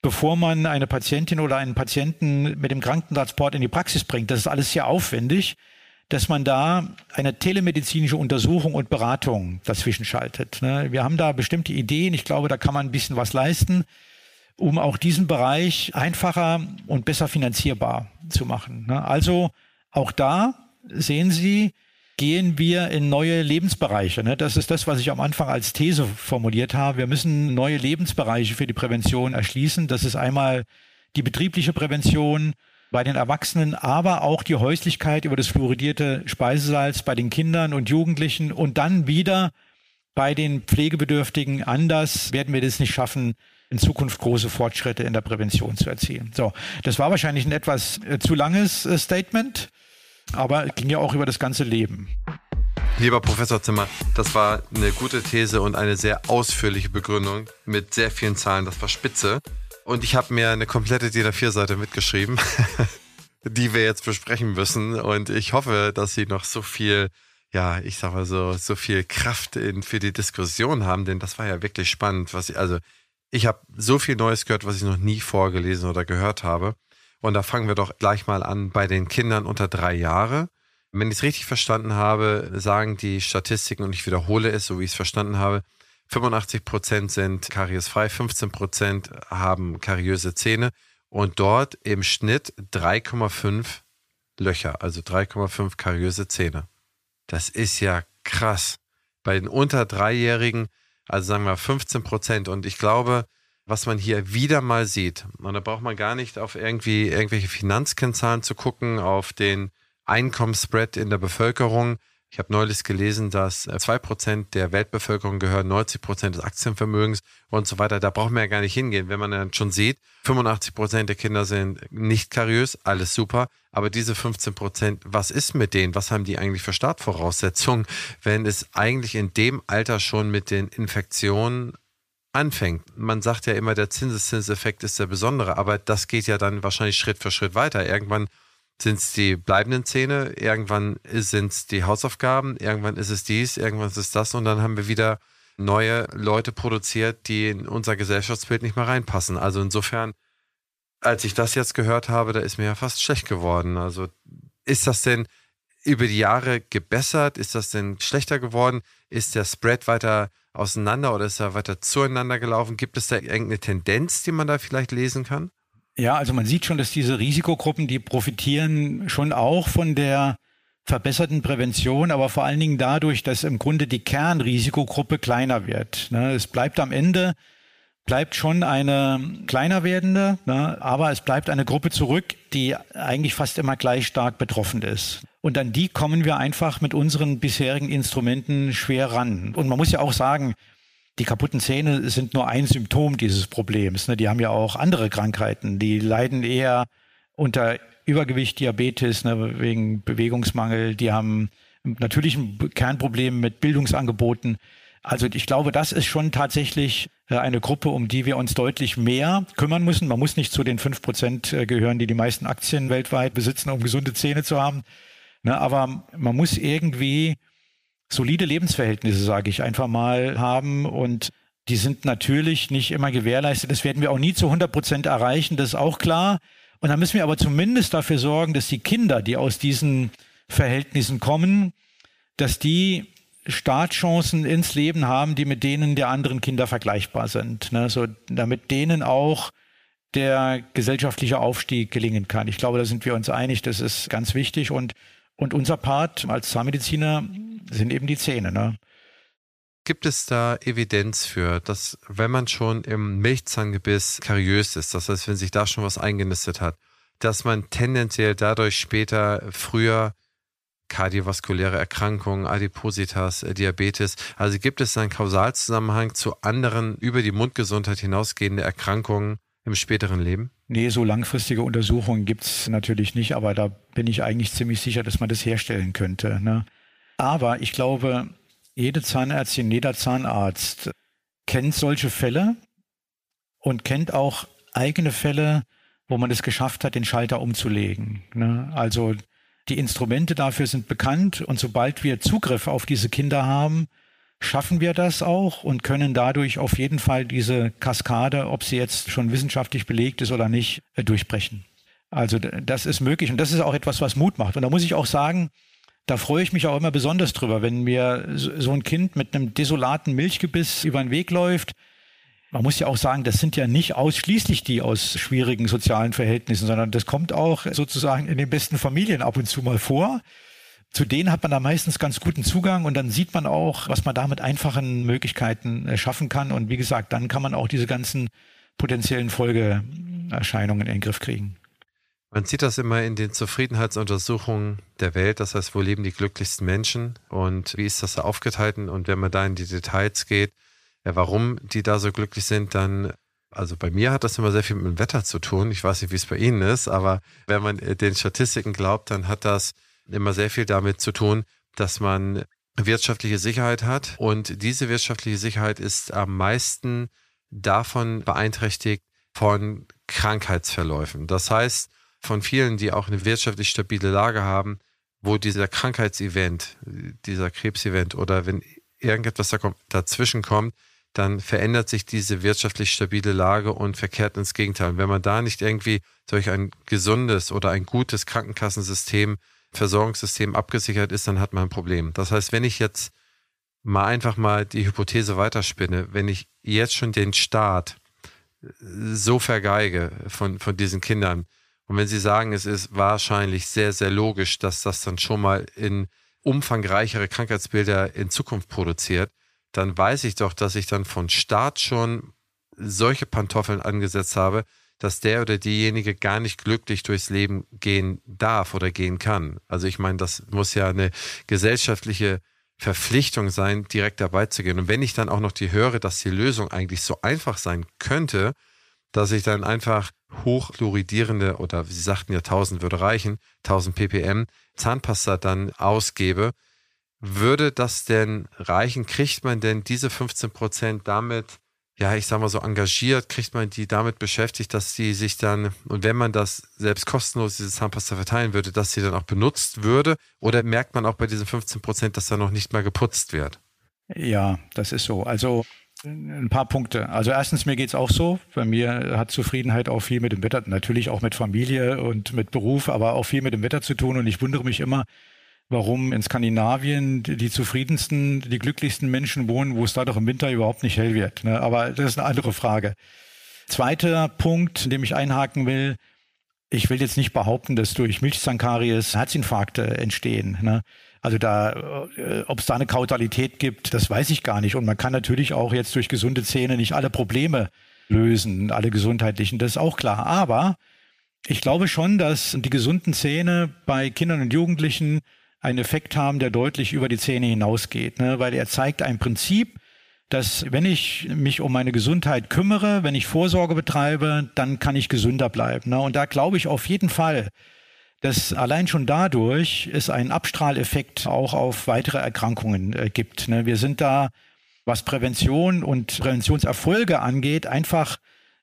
bevor man eine Patientin oder einen Patienten mit dem Krankentransport in die Praxis bringt. Das ist alles sehr aufwendig, dass man da eine telemedizinische Untersuchung und Beratung dazwischen schaltet. Ne? Wir haben da bestimmte Ideen. Ich glaube, da kann man ein bisschen was leisten, um auch diesen Bereich einfacher und besser finanzierbar zu machen. Ne? Also auch da sehen Sie, gehen wir in neue Lebensbereiche. Ne? Das ist das, was ich am Anfang als These formuliert habe. Wir müssen neue Lebensbereiche für die Prävention erschließen. Das ist einmal die betriebliche Prävention bei den Erwachsenen, aber auch die Häuslichkeit über das fluoridierte Speisesalz bei den Kindern und Jugendlichen und dann wieder bei den Pflegebedürftigen. Anders werden wir das nicht schaffen, in Zukunft große Fortschritte in der Prävention zu erzielen. So, das war wahrscheinlich ein etwas äh, zu langes äh, Statement aber es ging ja auch über das ganze Leben. Lieber Professor Zimmer, das war eine gute These und eine sehr ausführliche Begründung mit sehr vielen Zahlen. Das war spitze. Und ich habe mir eine komplette DIN A4-Seite mitgeschrieben, die wir jetzt besprechen müssen. Und ich hoffe, dass Sie noch so viel, ja, ich sag mal so, so viel Kraft in, für die Diskussion haben, denn das war ja wirklich spannend. Was ich, also, ich habe so viel Neues gehört, was ich noch nie vorgelesen oder gehört habe. Und da fangen wir doch gleich mal an bei den Kindern unter drei Jahre. Wenn ich es richtig verstanden habe, sagen die Statistiken, und ich wiederhole es, so wie ich es verstanden habe, 85 Prozent sind kariesfrei, 15 Prozent haben kariöse Zähne und dort im Schnitt 3,5 Löcher, also 3,5 kariöse Zähne. Das ist ja krass. Bei den unter Dreijährigen, also sagen wir 15 Prozent. Und ich glaube, was man hier wieder mal sieht. Und da braucht man gar nicht auf irgendwie irgendwelche Finanzkennzahlen zu gucken, auf den Einkommensspread in der Bevölkerung. Ich habe neulich gelesen, dass zwei Prozent der Weltbevölkerung gehören 90 Prozent des Aktienvermögens und so weiter. Da braucht man ja gar nicht hingehen. Wenn man dann schon sieht, 85 Prozent der Kinder sind nicht kariös, alles super. Aber diese 15%, Prozent, was ist mit denen? Was haben die eigentlich für Startvoraussetzungen, wenn es eigentlich in dem Alter schon mit den Infektionen anfängt. Man sagt ja immer, der Zinseszinseffekt ist der besondere, aber das geht ja dann wahrscheinlich Schritt für Schritt weiter. Irgendwann sind es die bleibenden Zähne, irgendwann sind es die Hausaufgaben, irgendwann ist es dies, irgendwann ist es das und dann haben wir wieder neue Leute produziert, die in unser Gesellschaftsbild nicht mehr reinpassen. Also insofern, als ich das jetzt gehört habe, da ist mir ja fast schlecht geworden. Also ist das denn über die Jahre gebessert? Ist das denn schlechter geworden? Ist der Spread weiter auseinander oder ist er weiter zueinander gelaufen? Gibt es da irgendeine Tendenz, die man da vielleicht lesen kann? Ja, also man sieht schon, dass diese Risikogruppen, die profitieren schon auch von der verbesserten Prävention, aber vor allen Dingen dadurch, dass im Grunde die Kernrisikogruppe kleiner wird. Ne? Es bleibt am Ende, bleibt schon eine kleiner werdende, ne? aber es bleibt eine Gruppe zurück, die eigentlich fast immer gleich stark betroffen ist. Und an die kommen wir einfach mit unseren bisherigen Instrumenten schwer ran. Und man muss ja auch sagen, die kaputten Zähne sind nur ein Symptom dieses Problems. Ne? Die haben ja auch andere Krankheiten. Die leiden eher unter Übergewicht, Diabetes, ne, wegen Bewegungsmangel. Die haben natürlich ein Kernproblem mit Bildungsangeboten. Also ich glaube, das ist schon tatsächlich äh, eine Gruppe, um die wir uns deutlich mehr kümmern müssen. Man muss nicht zu den fünf Prozent äh, gehören, die die meisten Aktien weltweit besitzen, um gesunde Zähne zu haben. Ne, aber man muss irgendwie solide Lebensverhältnisse, sage ich, einfach mal haben und die sind natürlich nicht immer gewährleistet. Das werden wir auch nie zu 100 Prozent erreichen, das ist auch klar. Und da müssen wir aber zumindest dafür sorgen, dass die Kinder, die aus diesen Verhältnissen kommen, dass die Startchancen ins Leben haben, die mit denen der anderen Kinder vergleichbar sind. Ne? So, damit denen auch der gesellschaftliche Aufstieg gelingen kann. Ich glaube, da sind wir uns einig, das ist ganz wichtig. Und, und unser Part als Zahnmediziner sind eben die Zähne. Ne? Gibt es da Evidenz für, dass wenn man schon im Milchzahngebiss kariös ist, das heißt, wenn sich da schon was eingenistet hat, dass man tendenziell dadurch später früher kardiovaskuläre Erkrankungen, Adipositas, äh, Diabetes. Also gibt es einen Kausalzusammenhang zu anderen über die Mundgesundheit hinausgehende Erkrankungen im späteren Leben? Nee, so langfristige Untersuchungen gibt es natürlich nicht, aber da bin ich eigentlich ziemlich sicher, dass man das herstellen könnte. Ne? Aber ich glaube, jede Zahnärztin, jeder Zahnarzt kennt solche Fälle und kennt auch eigene Fälle, wo man es geschafft hat, den Schalter umzulegen. Ne? Also die Instrumente dafür sind bekannt und sobald wir Zugriff auf diese Kinder haben, schaffen wir das auch und können dadurch auf jeden Fall diese Kaskade, ob sie jetzt schon wissenschaftlich belegt ist oder nicht, äh, durchbrechen. Also das ist möglich und das ist auch etwas, was Mut macht. Und da muss ich auch sagen, da freue ich mich auch immer besonders drüber, wenn mir so ein Kind mit einem desolaten Milchgebiss über den Weg läuft man muss ja auch sagen, das sind ja nicht ausschließlich die aus schwierigen sozialen Verhältnissen, sondern das kommt auch sozusagen in den besten Familien ab und zu mal vor. Zu denen hat man da meistens ganz guten Zugang und dann sieht man auch, was man da mit einfachen Möglichkeiten äh, schaffen kann. Und wie gesagt, dann kann man auch diese ganzen potenziellen Folgeerscheinungen in den Griff kriegen. Man sieht das immer in den Zufriedenheitsuntersuchungen der Welt, das heißt, wo leben die glücklichsten Menschen und wie ist das da aufgeteilt? Und wenn man da in die Details geht, ja, warum die da so glücklich sind, dann also bei mir hat das immer sehr viel mit dem Wetter zu tun. Ich weiß nicht, wie es bei Ihnen ist, aber wenn man den Statistiken glaubt, dann hat das immer sehr viel damit zu tun, dass man wirtschaftliche Sicherheit hat. Und diese wirtschaftliche Sicherheit ist am meisten davon beeinträchtigt von Krankheitsverläufen. Das heißt, von vielen, die auch eine wirtschaftlich stabile Lage haben, wo dieser Krankheitsevent, dieser Krebsevent oder wenn irgendetwas dazwischen kommt, dann verändert sich diese wirtschaftlich stabile Lage und verkehrt ins Gegenteil. Und wenn man da nicht irgendwie durch ein gesundes oder ein gutes Krankenkassensystem, Versorgungssystem abgesichert ist, dann hat man ein Problem. Das heißt, wenn ich jetzt mal einfach mal die Hypothese weiterspinne, wenn ich jetzt schon den Staat so vergeige von, von diesen Kindern und wenn Sie sagen, es ist wahrscheinlich sehr, sehr logisch, dass das dann schon mal in umfangreichere Krankheitsbilder in Zukunft produziert, dann weiß ich doch, dass ich dann von Start schon solche Pantoffeln angesetzt habe, dass der oder diejenige gar nicht glücklich durchs Leben gehen darf oder gehen kann. Also ich meine, das muss ja eine gesellschaftliche Verpflichtung sein, direkt dabei zu gehen. Und wenn ich dann auch noch die höre, dass die Lösung eigentlich so einfach sein könnte, dass ich dann einfach hochchloridierende oder Sie sagten ja 1000 würde reichen, 1000 ppm Zahnpasta dann ausgebe, würde das denn reichen? Kriegt man denn diese 15 Prozent damit, ja, ich sag mal so engagiert, kriegt man die damit beschäftigt, dass sie sich dann, und wenn man das selbst kostenlos, diese Zahnpasta verteilen würde, dass sie dann auch benutzt würde? Oder merkt man auch bei diesen 15 Prozent, dass da noch nicht mal geputzt wird? Ja, das ist so. Also ein paar Punkte. Also erstens, mir geht's auch so. Bei mir hat Zufriedenheit auch viel mit dem Wetter, natürlich auch mit Familie und mit Beruf, aber auch viel mit dem Wetter zu tun. Und ich wundere mich immer, warum in Skandinavien die zufriedensten, die glücklichsten Menschen wohnen, wo es da doch im Winter überhaupt nicht hell wird. Ne? Aber das ist eine andere Frage. Zweiter Punkt, in dem ich einhaken will, ich will jetzt nicht behaupten, dass durch Milchzahnkaries Herzinfarkte entstehen. Ne? Also da, äh, ob es da eine Kausalität gibt, das weiß ich gar nicht. Und man kann natürlich auch jetzt durch gesunde Zähne nicht alle Probleme lösen, alle gesundheitlichen, das ist auch klar. Aber ich glaube schon, dass die gesunden Zähne bei Kindern und Jugendlichen einen Effekt haben, der deutlich über die Zähne hinausgeht, ne? weil er zeigt ein Prinzip, dass wenn ich mich um meine Gesundheit kümmere, wenn ich Vorsorge betreibe, dann kann ich gesünder bleiben. Ne? Und da glaube ich auf jeden Fall, dass allein schon dadurch es einen Abstrahleffekt auch auf weitere Erkrankungen äh, gibt. Ne? Wir sind da, was Prävention und Präventionserfolge angeht, einfach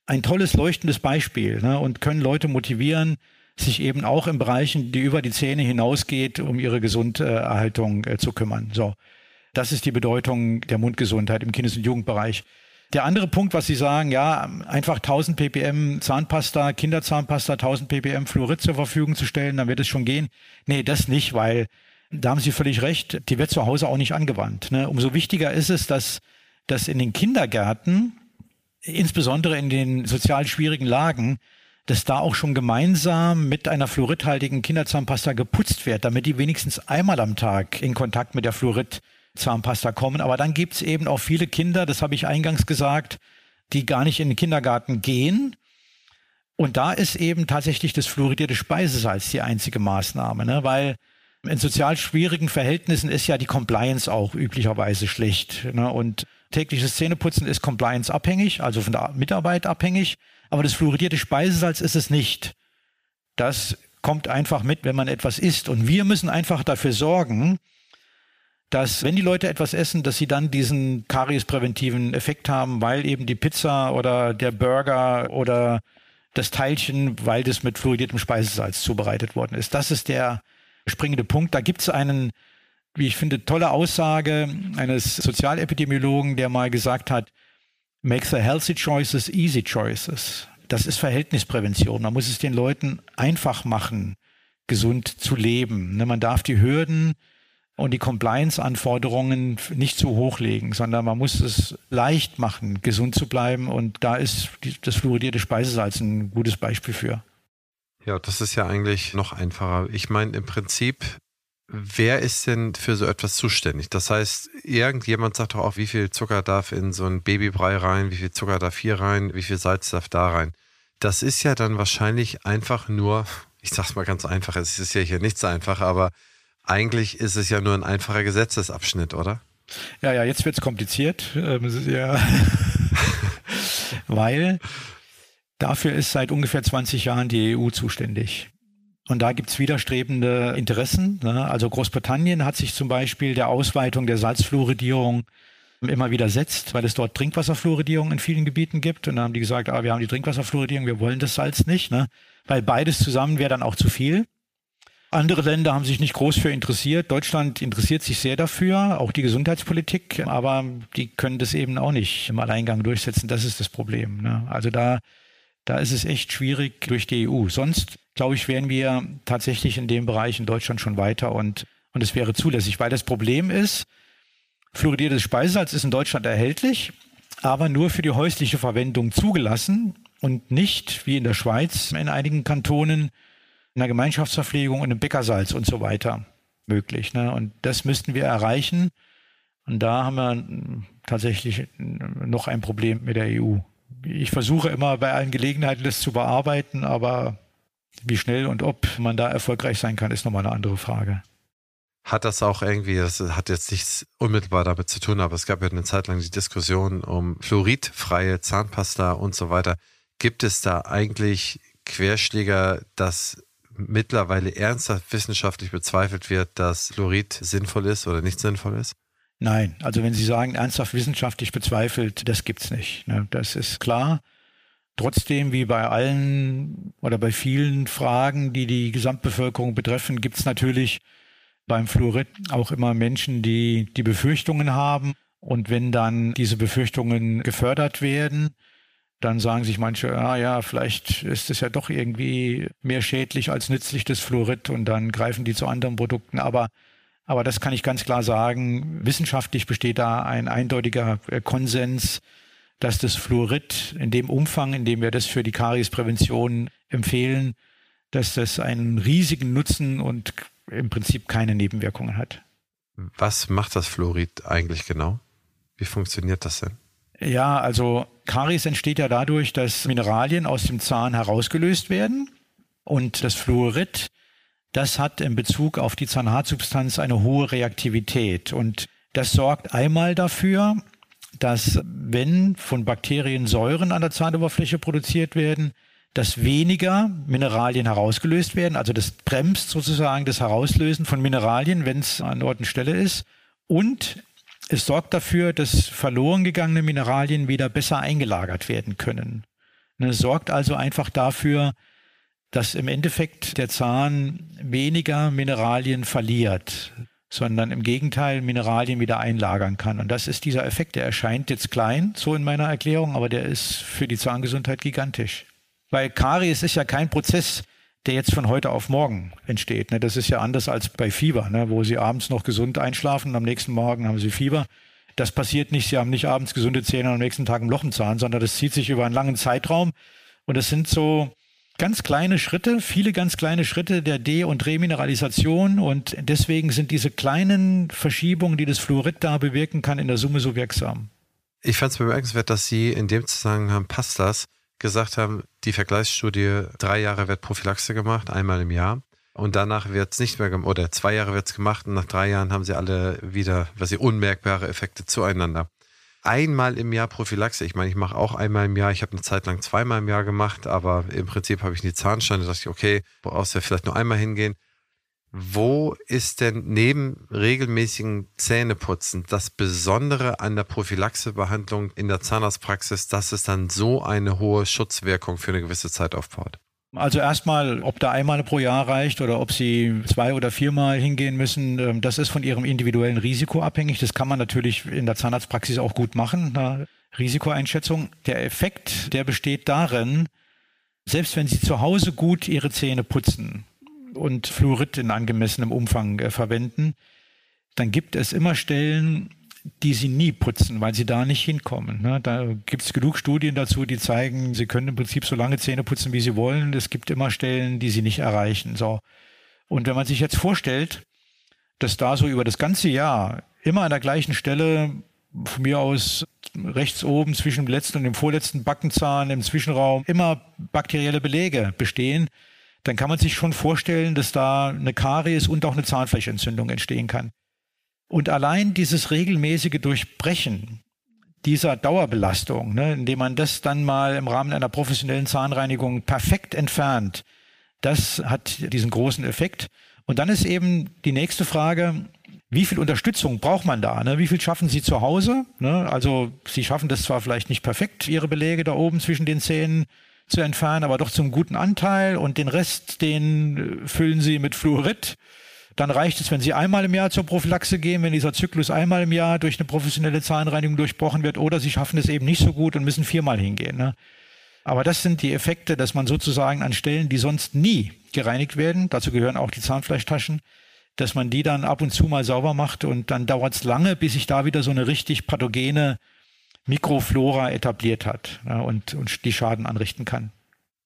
ein tolles leuchtendes Beispiel ne? und können Leute motivieren, sich eben auch in Bereichen, die über die Zähne hinausgeht, um ihre Gesunderhaltung äh, zu kümmern. So. Das ist die Bedeutung der Mundgesundheit im Kindes- und Jugendbereich. Der andere Punkt, was Sie sagen, ja, einfach 1000 ppm Zahnpasta, Kinderzahnpasta, 1000 ppm Fluorid zur Verfügung zu stellen, dann wird es schon gehen. Nee, das nicht, weil da haben Sie völlig recht, die wird zu Hause auch nicht angewandt. Ne? Umso wichtiger ist es, dass, dass in den Kindergärten, insbesondere in den sozial schwierigen Lagen, dass da auch schon gemeinsam mit einer fluoridhaltigen Kinderzahnpasta geputzt wird, damit die wenigstens einmal am Tag in Kontakt mit der Fluorid-Zahnpasta kommen. Aber dann gibt es eben auch viele Kinder, das habe ich eingangs gesagt, die gar nicht in den Kindergarten gehen. Und da ist eben tatsächlich das fluoridierte Speisesalz die einzige Maßnahme, ne? weil in sozial schwierigen Verhältnissen ist ja die Compliance auch üblicherweise schlecht. Ne? Und tägliches Zähneputzen ist Compliance abhängig, also von der Mitarbeit abhängig. Aber das fluoridierte Speisesalz ist es nicht. Das kommt einfach mit, wenn man etwas isst. Und wir müssen einfach dafür sorgen, dass wenn die Leute etwas essen, dass sie dann diesen kariespräventiven Effekt haben, weil eben die Pizza oder der Burger oder das Teilchen, weil das mit fluoridiertem Speisesalz zubereitet worden ist. Das ist der springende Punkt. Da gibt es einen, wie ich finde, tolle Aussage eines Sozialepidemiologen, der mal gesagt hat, make the healthy choices easy choices. Das ist Verhältnisprävention. Man muss es den Leuten einfach machen, gesund zu leben. Ne, man darf die Hürden und die Compliance-Anforderungen nicht zu hoch legen, sondern man muss es leicht machen, gesund zu bleiben. Und da ist das fluoridierte Speisesalz ein gutes Beispiel für. Ja, das ist ja eigentlich noch einfacher. Ich meine, im Prinzip, wer ist denn für so etwas zuständig? Das heißt, irgendjemand sagt doch auch, wie viel Zucker darf in so ein Babybrei rein, wie viel Zucker darf hier rein, wie viel Salz darf da rein. Das ist ja dann wahrscheinlich einfach nur, ich sag's mal ganz einfach, es ist ja hier nichts einfach, aber eigentlich ist es ja nur ein einfacher Gesetzesabschnitt, oder? Ja, ja, jetzt wird's kompliziert. Ähm, ja. Weil Dafür ist seit ungefähr 20 Jahren die EU zuständig. Und da gibt's widerstrebende Interessen. Ne? Also Großbritannien hat sich zum Beispiel der Ausweitung der Salzfluoridierung immer widersetzt, weil es dort Trinkwasserfluoridierung in vielen Gebieten gibt. Und dann haben die gesagt, ah, wir haben die Trinkwasserfluoridierung, wir wollen das Salz nicht, ne? weil beides zusammen wäre dann auch zu viel. Andere Länder haben sich nicht groß für interessiert. Deutschland interessiert sich sehr dafür, auch die Gesundheitspolitik, aber die können das eben auch nicht im Alleingang durchsetzen. Das ist das Problem. Ne? Also da da ist es echt schwierig durch die EU. Sonst, glaube ich, wären wir tatsächlich in dem Bereich in Deutschland schon weiter und, und es wäre zulässig, weil das Problem ist, fluoridiertes Speisesalz ist in Deutschland erhältlich, aber nur für die häusliche Verwendung zugelassen und nicht wie in der Schweiz in einigen Kantonen in der Gemeinschaftsverpflegung und im Bäckersalz und so weiter möglich. Ne? Und das müssten wir erreichen. Und da haben wir tatsächlich noch ein Problem mit der EU ich versuche immer bei allen Gelegenheiten das zu bearbeiten, aber wie schnell und ob man da erfolgreich sein kann, ist nochmal eine andere Frage. Hat das auch irgendwie, das hat jetzt nichts unmittelbar damit zu tun, aber es gab ja eine Zeit lang die Diskussion um fluoridfreie Zahnpasta und so weiter. Gibt es da eigentlich Querschläger, dass mittlerweile ernsthaft wissenschaftlich bezweifelt wird, dass Fluorid sinnvoll ist oder nicht sinnvoll ist? Nein, also wenn Sie sagen, ernsthaft wissenschaftlich bezweifelt, das gibt's nicht. Ne? Das ist klar. Trotzdem, wie bei allen oder bei vielen Fragen, die die Gesamtbevölkerung betreffen, gibt's natürlich beim Fluorid auch immer Menschen, die die Befürchtungen haben. Und wenn dann diese Befürchtungen gefördert werden, dann sagen sich manche, ah ja, vielleicht ist es ja doch irgendwie mehr schädlich als nützlich, das Fluorid, und dann greifen die zu anderen Produkten. Aber aber das kann ich ganz klar sagen. Wissenschaftlich besteht da ein eindeutiger äh, Konsens, dass das Fluorid in dem Umfang, in dem wir das für die Kariesprävention empfehlen, dass das einen riesigen Nutzen und im Prinzip keine Nebenwirkungen hat. Was macht das Fluorid eigentlich genau? Wie funktioniert das denn? Ja, also Karies entsteht ja dadurch, dass Mineralien aus dem Zahn herausgelöst werden und das Fluorid das hat in Bezug auf die Zahnhartsubstanz eine hohe Reaktivität. Und das sorgt einmal dafür, dass wenn von Bakterien Säuren an der Zahnoberfläche produziert werden, dass weniger Mineralien herausgelöst werden. Also das bremst sozusagen das Herauslösen von Mineralien, wenn es an Ort und Stelle ist. Und es sorgt dafür, dass verloren gegangene Mineralien wieder besser eingelagert werden können. Es sorgt also einfach dafür, dass im Endeffekt der Zahn weniger Mineralien verliert, sondern im Gegenteil Mineralien wieder einlagern kann. Und das ist dieser Effekt, der erscheint jetzt klein, so in meiner Erklärung, aber der ist für die Zahngesundheit gigantisch. Weil Karies ist ja kein Prozess, der jetzt von heute auf morgen entsteht. Ne? Das ist ja anders als bei Fieber, ne? wo Sie abends noch gesund einschlafen und am nächsten Morgen haben Sie Fieber. Das passiert nicht. Sie haben nicht abends gesunde Zähne und am nächsten Tag ein Loch im Zahn, sondern das zieht sich über einen langen Zeitraum. Und es sind so ganz kleine Schritte, viele ganz kleine Schritte der De- und Remineralisation. Und deswegen sind diese kleinen Verschiebungen, die das Fluorid da bewirken kann, in der Summe so wirksam. Ich fand es bemerkenswert, dass Sie in dem Zusammenhang passt das, gesagt haben, die Vergleichsstudie, drei Jahre wird Prophylaxe gemacht, einmal im Jahr. Und danach wird es nicht mehr gemacht, oder zwei Jahre wird es gemacht und nach drei Jahren haben sie alle wieder, was sie unmerkbare Effekte zueinander. Einmal im Jahr Prophylaxe. Ich meine, ich mache auch einmal im Jahr. Ich habe eine Zeit lang zweimal im Jahr gemacht, aber im Prinzip habe ich die Zahnsteine. Da dachte ich, okay, brauchst du ja vielleicht nur einmal hingehen. Wo ist denn neben regelmäßigen Zähneputzen das Besondere an der Prophylaxebehandlung in der Zahnarztpraxis, dass es dann so eine hohe Schutzwirkung für eine gewisse Zeit aufbaut? Also erstmal, ob da einmal pro Jahr reicht oder ob Sie zwei oder viermal hingehen müssen, ähm, das ist von Ihrem individuellen Risiko abhängig. Das kann man natürlich in der Zahnarztpraxis auch gut machen, eine Risikoeinschätzung. Der Effekt, der besteht darin, selbst wenn Sie zu Hause gut Ihre Zähne putzen, und Fluorid in angemessenem Umfang äh, verwenden, dann gibt es immer Stellen, die sie nie putzen, weil sie da nicht hinkommen. Ne? Da gibt es genug Studien dazu, die zeigen, sie können im Prinzip so lange Zähne putzen, wie sie wollen. Es gibt immer Stellen, die sie nicht erreichen. So. Und wenn man sich jetzt vorstellt, dass da so über das ganze Jahr immer an der gleichen Stelle von mir aus rechts oben zwischen dem letzten und dem vorletzten Backenzahn im Zwischenraum immer bakterielle Belege bestehen, dann kann man sich schon vorstellen, dass da eine Karies und auch eine Zahnfleischentzündung entstehen kann. Und allein dieses regelmäßige Durchbrechen dieser Dauerbelastung, ne, indem man das dann mal im Rahmen einer professionellen Zahnreinigung perfekt entfernt, das hat diesen großen Effekt. Und dann ist eben die nächste Frage, wie viel Unterstützung braucht man da? Ne? Wie viel schaffen Sie zu Hause? Ne? Also Sie schaffen das zwar vielleicht nicht perfekt, Ihre Belege da oben zwischen den Zähnen zu entfernen, aber doch zum guten Anteil und den Rest, den äh, füllen Sie mit Fluorid. Dann reicht es, wenn Sie einmal im Jahr zur Prophylaxe gehen, wenn dieser Zyklus einmal im Jahr durch eine professionelle Zahnreinigung durchbrochen wird, oder Sie schaffen es eben nicht so gut und müssen viermal hingehen. Ne? Aber das sind die Effekte, dass man sozusagen an Stellen, die sonst nie gereinigt werden, dazu gehören auch die Zahnfleischtaschen, dass man die dann ab und zu mal sauber macht und dann dauert es lange, bis sich da wieder so eine richtig pathogene Mikroflora etabliert hat ja, und, und die Schaden anrichten kann.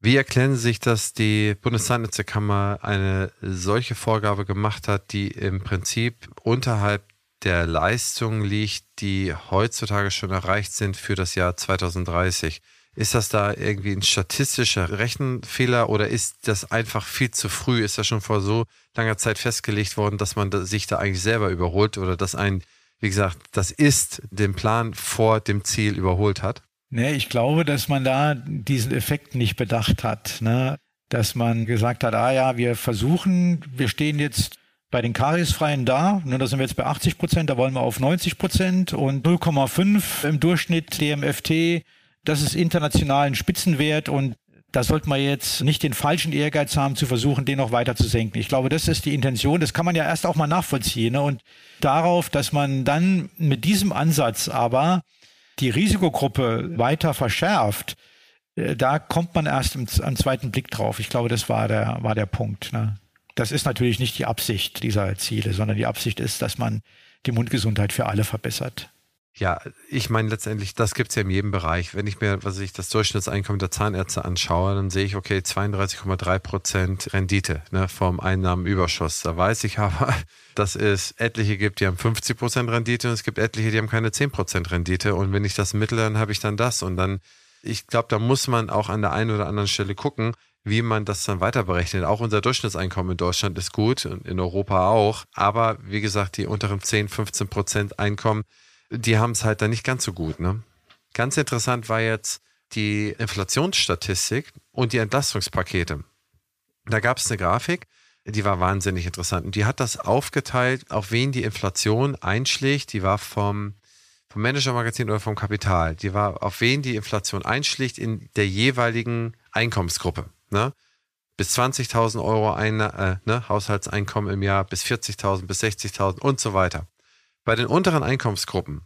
Wie erklären Sie sich, dass die Bundeszahnärztekammer eine solche Vorgabe gemacht hat, die im Prinzip unterhalb der Leistungen liegt, die heutzutage schon erreicht sind für das Jahr 2030? Ist das da irgendwie ein statistischer Rechenfehler oder ist das einfach viel zu früh? Ist das schon vor so langer Zeit festgelegt worden, dass man sich da eigentlich selber überholt oder dass ein wie gesagt, das ist den Plan vor dem Ziel überholt hat? Nee, ich glaube, dass man da diesen Effekt nicht bedacht hat. Ne? Dass man gesagt hat, ah ja, wir versuchen, wir stehen jetzt bei den Kariesfreien da, ne, da sind wir jetzt bei 80 Prozent, da wollen wir auf 90 Prozent und 0,5 im Durchschnitt DMFT, das ist international ein Spitzenwert und da sollte man jetzt nicht den falschen Ehrgeiz haben, zu versuchen, den noch weiter zu senken. Ich glaube, das ist die Intention. Das kann man ja erst auch mal nachvollziehen. Ne? Und darauf, dass man dann mit diesem Ansatz aber die Risikogruppe weiter verschärft, äh, da kommt man erst im, am zweiten Blick drauf. Ich glaube, das war der, war der Punkt. Ne? Das ist natürlich nicht die Absicht dieser Ziele, sondern die Absicht ist, dass man die Mundgesundheit für alle verbessert. Ja, ich meine letztendlich, das gibt es ja in jedem Bereich. Wenn ich mir, was ich das Durchschnittseinkommen der Zahnärzte anschaue, dann sehe ich, okay, 32,3 Prozent Rendite ne, vom Einnahmenüberschuss. Da weiß ich aber, dass es etliche gibt, die haben 50 Prozent Rendite und es gibt etliche, die haben keine 10 Prozent Rendite. Und wenn ich das mittle, dann habe ich dann das. Und dann, ich glaube, da muss man auch an der einen oder anderen Stelle gucken, wie man das dann weiter berechnet. Auch unser Durchschnittseinkommen in Deutschland ist gut und in Europa auch. Aber wie gesagt, die unteren 10, 15 Prozent Einkommen, die haben es halt dann nicht ganz so gut. Ne? Ganz interessant war jetzt, die Inflationsstatistik und die Entlastungspakete. Da gab es eine Grafik, die war wahnsinnig interessant. Und die hat das aufgeteilt, auf wen die Inflation einschlägt. Die war vom, vom Manager-Magazin oder vom Kapital. Die war, auf wen die Inflation einschlägt in der jeweiligen Einkommensgruppe. Ne? Bis 20.000 Euro ein, äh, ne? Haushaltseinkommen im Jahr, bis 40.000, bis 60.000 und so weiter. Bei den unteren Einkommensgruppen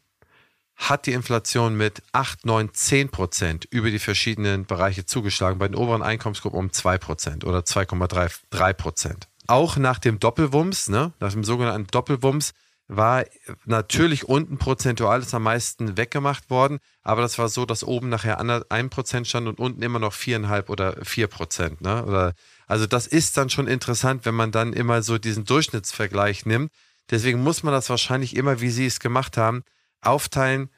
hat die Inflation mit 8, 9, 10 Prozent über die verschiedenen Bereiche zugeschlagen. Bei den oberen Einkommensgruppen um 2 Prozent oder 2,3 Prozent. Auch nach dem Doppelwumms, ne, nach dem sogenannten Doppelwumms, war natürlich unten prozentual am meisten weggemacht worden, aber das war so, dass oben nachher ein Prozent stand und unten immer noch viereinhalb oder vier Prozent. Ne? Oder, also das ist dann schon interessant, wenn man dann immer so diesen Durchschnittsvergleich nimmt. Deswegen muss man das wahrscheinlich immer, wie Sie es gemacht haben, aufteilen.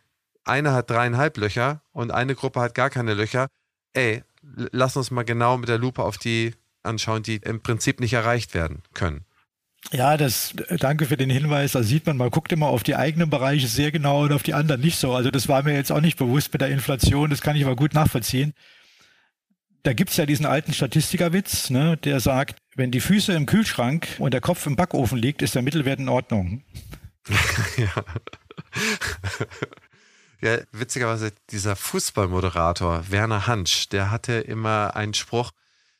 Eine hat dreieinhalb Löcher und eine Gruppe hat gar keine Löcher. Ey, lass uns mal genau mit der Lupe auf die anschauen, die im Prinzip nicht erreicht werden können. Ja, das, danke für den Hinweis. Da sieht man, man guckt immer auf die eigenen Bereiche sehr genau und auf die anderen nicht so. Also das war mir jetzt auch nicht bewusst mit der Inflation. Das kann ich aber gut nachvollziehen. Da gibt's ja diesen alten Statistikerwitz, ne, der sagt, wenn die Füße im Kühlschrank und der Kopf im Backofen liegt, ist der Mittelwert in Ordnung. ja. ja, witzigerweise, dieser Fußballmoderator Werner Hansch, der hatte immer einen Spruch,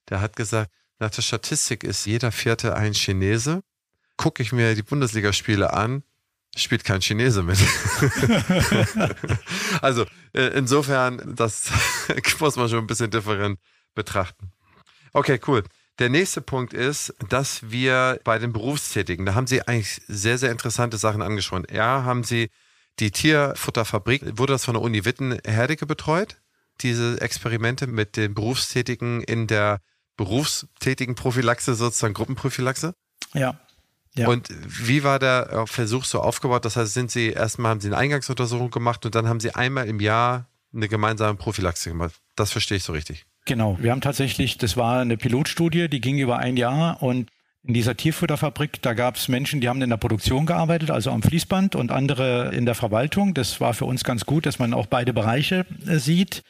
der hat gesagt, nach der Statistik ist jeder Vierte ein Chinese. Gucke ich mir die Bundesligaspiele an, spielt kein Chinese mit. also äh, insofern, das muss man schon ein bisschen different betrachten. Okay, cool. Der nächste Punkt ist, dass wir bei den Berufstätigen, da haben Sie eigentlich sehr, sehr interessante Sachen angesprochen. Ja, haben Sie die Tierfutterfabrik, wurde das von der Uni Witten-Herdecke betreut? Diese Experimente mit den Berufstätigen in der berufstätigen Prophylaxe, sozusagen Gruppenprophylaxe? Ja. Ja. Und wie war der Versuch so aufgebaut? Das heißt, sind Sie erstmal haben Sie eine Eingangsuntersuchung gemacht und dann haben Sie einmal im Jahr eine gemeinsame Prophylaxe gemacht. Das verstehe ich so richtig. Genau, wir haben tatsächlich, das war eine Pilotstudie, die ging über ein Jahr und in dieser Tierfutterfabrik, da gab es Menschen, die haben in der Produktion gearbeitet, also am Fließband und andere in der Verwaltung. Das war für uns ganz gut, dass man auch beide Bereiche äh, sieht.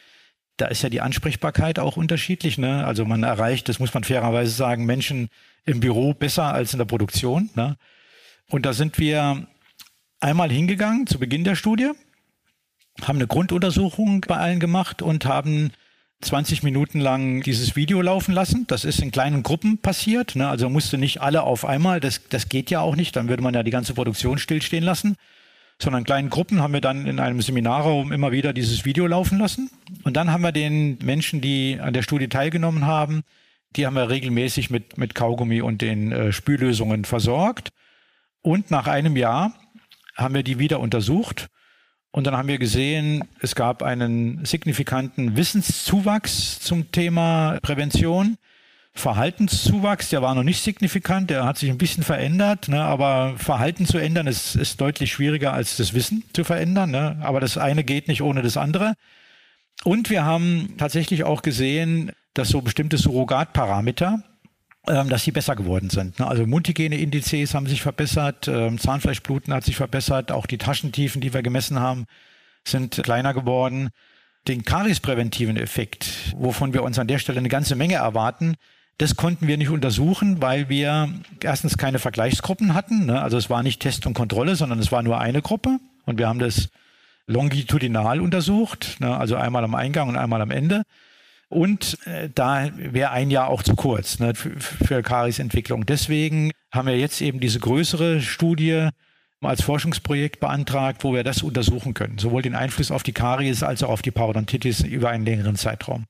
Da ist ja die Ansprechbarkeit auch unterschiedlich. Ne? Also man erreicht, das muss man fairerweise sagen, Menschen im Büro besser als in der Produktion. Ne? Und da sind wir einmal hingegangen zu Beginn der Studie, haben eine Grunduntersuchung bei allen gemacht und haben 20 Minuten lang dieses Video laufen lassen. Das ist in kleinen Gruppen passiert. Ne? Also musste nicht alle auf einmal. Das, das geht ja auch nicht. Dann würde man ja die ganze Produktion stillstehen lassen. Sondern in kleinen Gruppen haben wir dann in einem Seminarraum immer wieder dieses Video laufen lassen. Und dann haben wir den Menschen, die an der Studie teilgenommen haben, die haben wir regelmäßig mit, mit Kaugummi und den äh, Spüllösungen versorgt. Und nach einem Jahr haben wir die wieder untersucht und dann haben wir gesehen, es gab einen signifikanten Wissenszuwachs zum Thema Prävention. Verhaltenszuwachs, der war noch nicht signifikant, der hat sich ein bisschen verändert, ne, aber Verhalten zu ändern ist, ist deutlich schwieriger als das Wissen zu verändern. Ne, aber das eine geht nicht ohne das andere. Und wir haben tatsächlich auch gesehen, dass so bestimmte Surrogatparameter, dass sie besser geworden sind. Ne? Also Mundhygieneindizes haben sich verbessert, ähm, Zahnfleischbluten hat sich verbessert, auch die Taschentiefen, die wir gemessen haben, sind kleiner geworden. Den kariespräventiven Effekt, wovon wir uns an der Stelle eine ganze Menge erwarten, das konnten wir nicht untersuchen, weil wir erstens keine Vergleichsgruppen hatten. Ne? Also es war nicht Test und Kontrolle, sondern es war nur eine Gruppe. Und wir haben das longitudinal untersucht, ne? also einmal am Eingang und einmal am Ende. Und äh, da wäre ein Jahr auch zu kurz ne, für, für Karis Entwicklung. Deswegen haben wir jetzt eben diese größere Studie als Forschungsprojekt beantragt, wo wir das untersuchen können. Sowohl den Einfluss auf die Karies als auch auf die Parodontitis über einen längeren Zeitraum.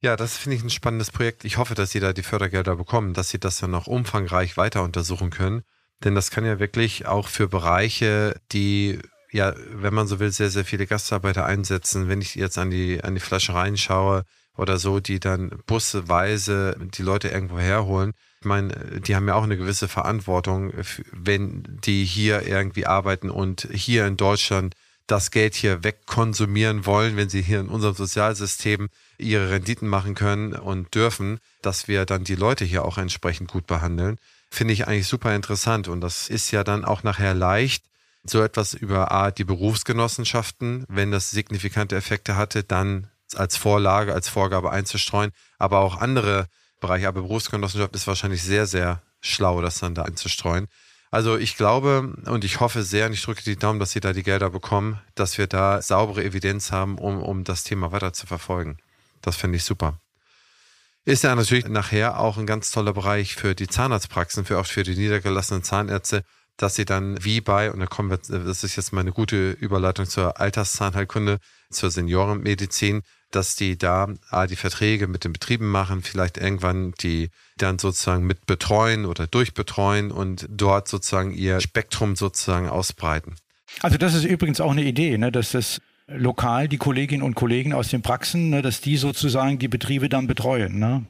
Ja, das finde ich ein spannendes Projekt. Ich hoffe, dass Sie da die Fördergelder bekommen, dass Sie das dann noch umfangreich weiter untersuchen können. Denn das kann ja wirklich auch für Bereiche, die ja, wenn man so will, sehr, sehr viele Gastarbeiter einsetzen. Wenn ich jetzt an die, an die Flaschereien schaue, oder so, die dann busseweise die Leute irgendwo herholen. Ich meine, die haben ja auch eine gewisse Verantwortung, wenn die hier irgendwie arbeiten und hier in Deutschland das Geld hier wegkonsumieren wollen, wenn sie hier in unserem Sozialsystem ihre Renditen machen können und dürfen, dass wir dann die Leute hier auch entsprechend gut behandeln. Finde ich eigentlich super interessant und das ist ja dann auch nachher leicht, so etwas über A, die Berufsgenossenschaften, wenn das signifikante Effekte hatte, dann als Vorlage, als Vorgabe einzustreuen. Aber auch andere Bereiche, aber Berufsgenossenschaft ist wahrscheinlich sehr, sehr schlau, das dann da einzustreuen. Also ich glaube und ich hoffe sehr und ich drücke die Daumen, dass Sie da die Gelder bekommen, dass wir da saubere Evidenz haben, um, um das Thema weiter zu verfolgen. Das finde ich super. Ist ja natürlich nachher auch ein ganz toller Bereich für die Zahnarztpraxen, für auch für die niedergelassenen Zahnärzte, dass sie dann wie bei, und da kommen wir, das ist jetzt mal eine gute Überleitung zur Alterszahnheilkunde, zur Seniorenmedizin, dass die da ah, die Verträge mit den Betrieben machen, vielleicht irgendwann die dann sozusagen mit betreuen oder durchbetreuen und dort sozusagen ihr Spektrum sozusagen ausbreiten. Also das ist übrigens auch eine Idee, ne, dass das lokal die Kolleginnen und Kollegen aus den Praxen, ne, dass die sozusagen die Betriebe dann betreuen. Ne?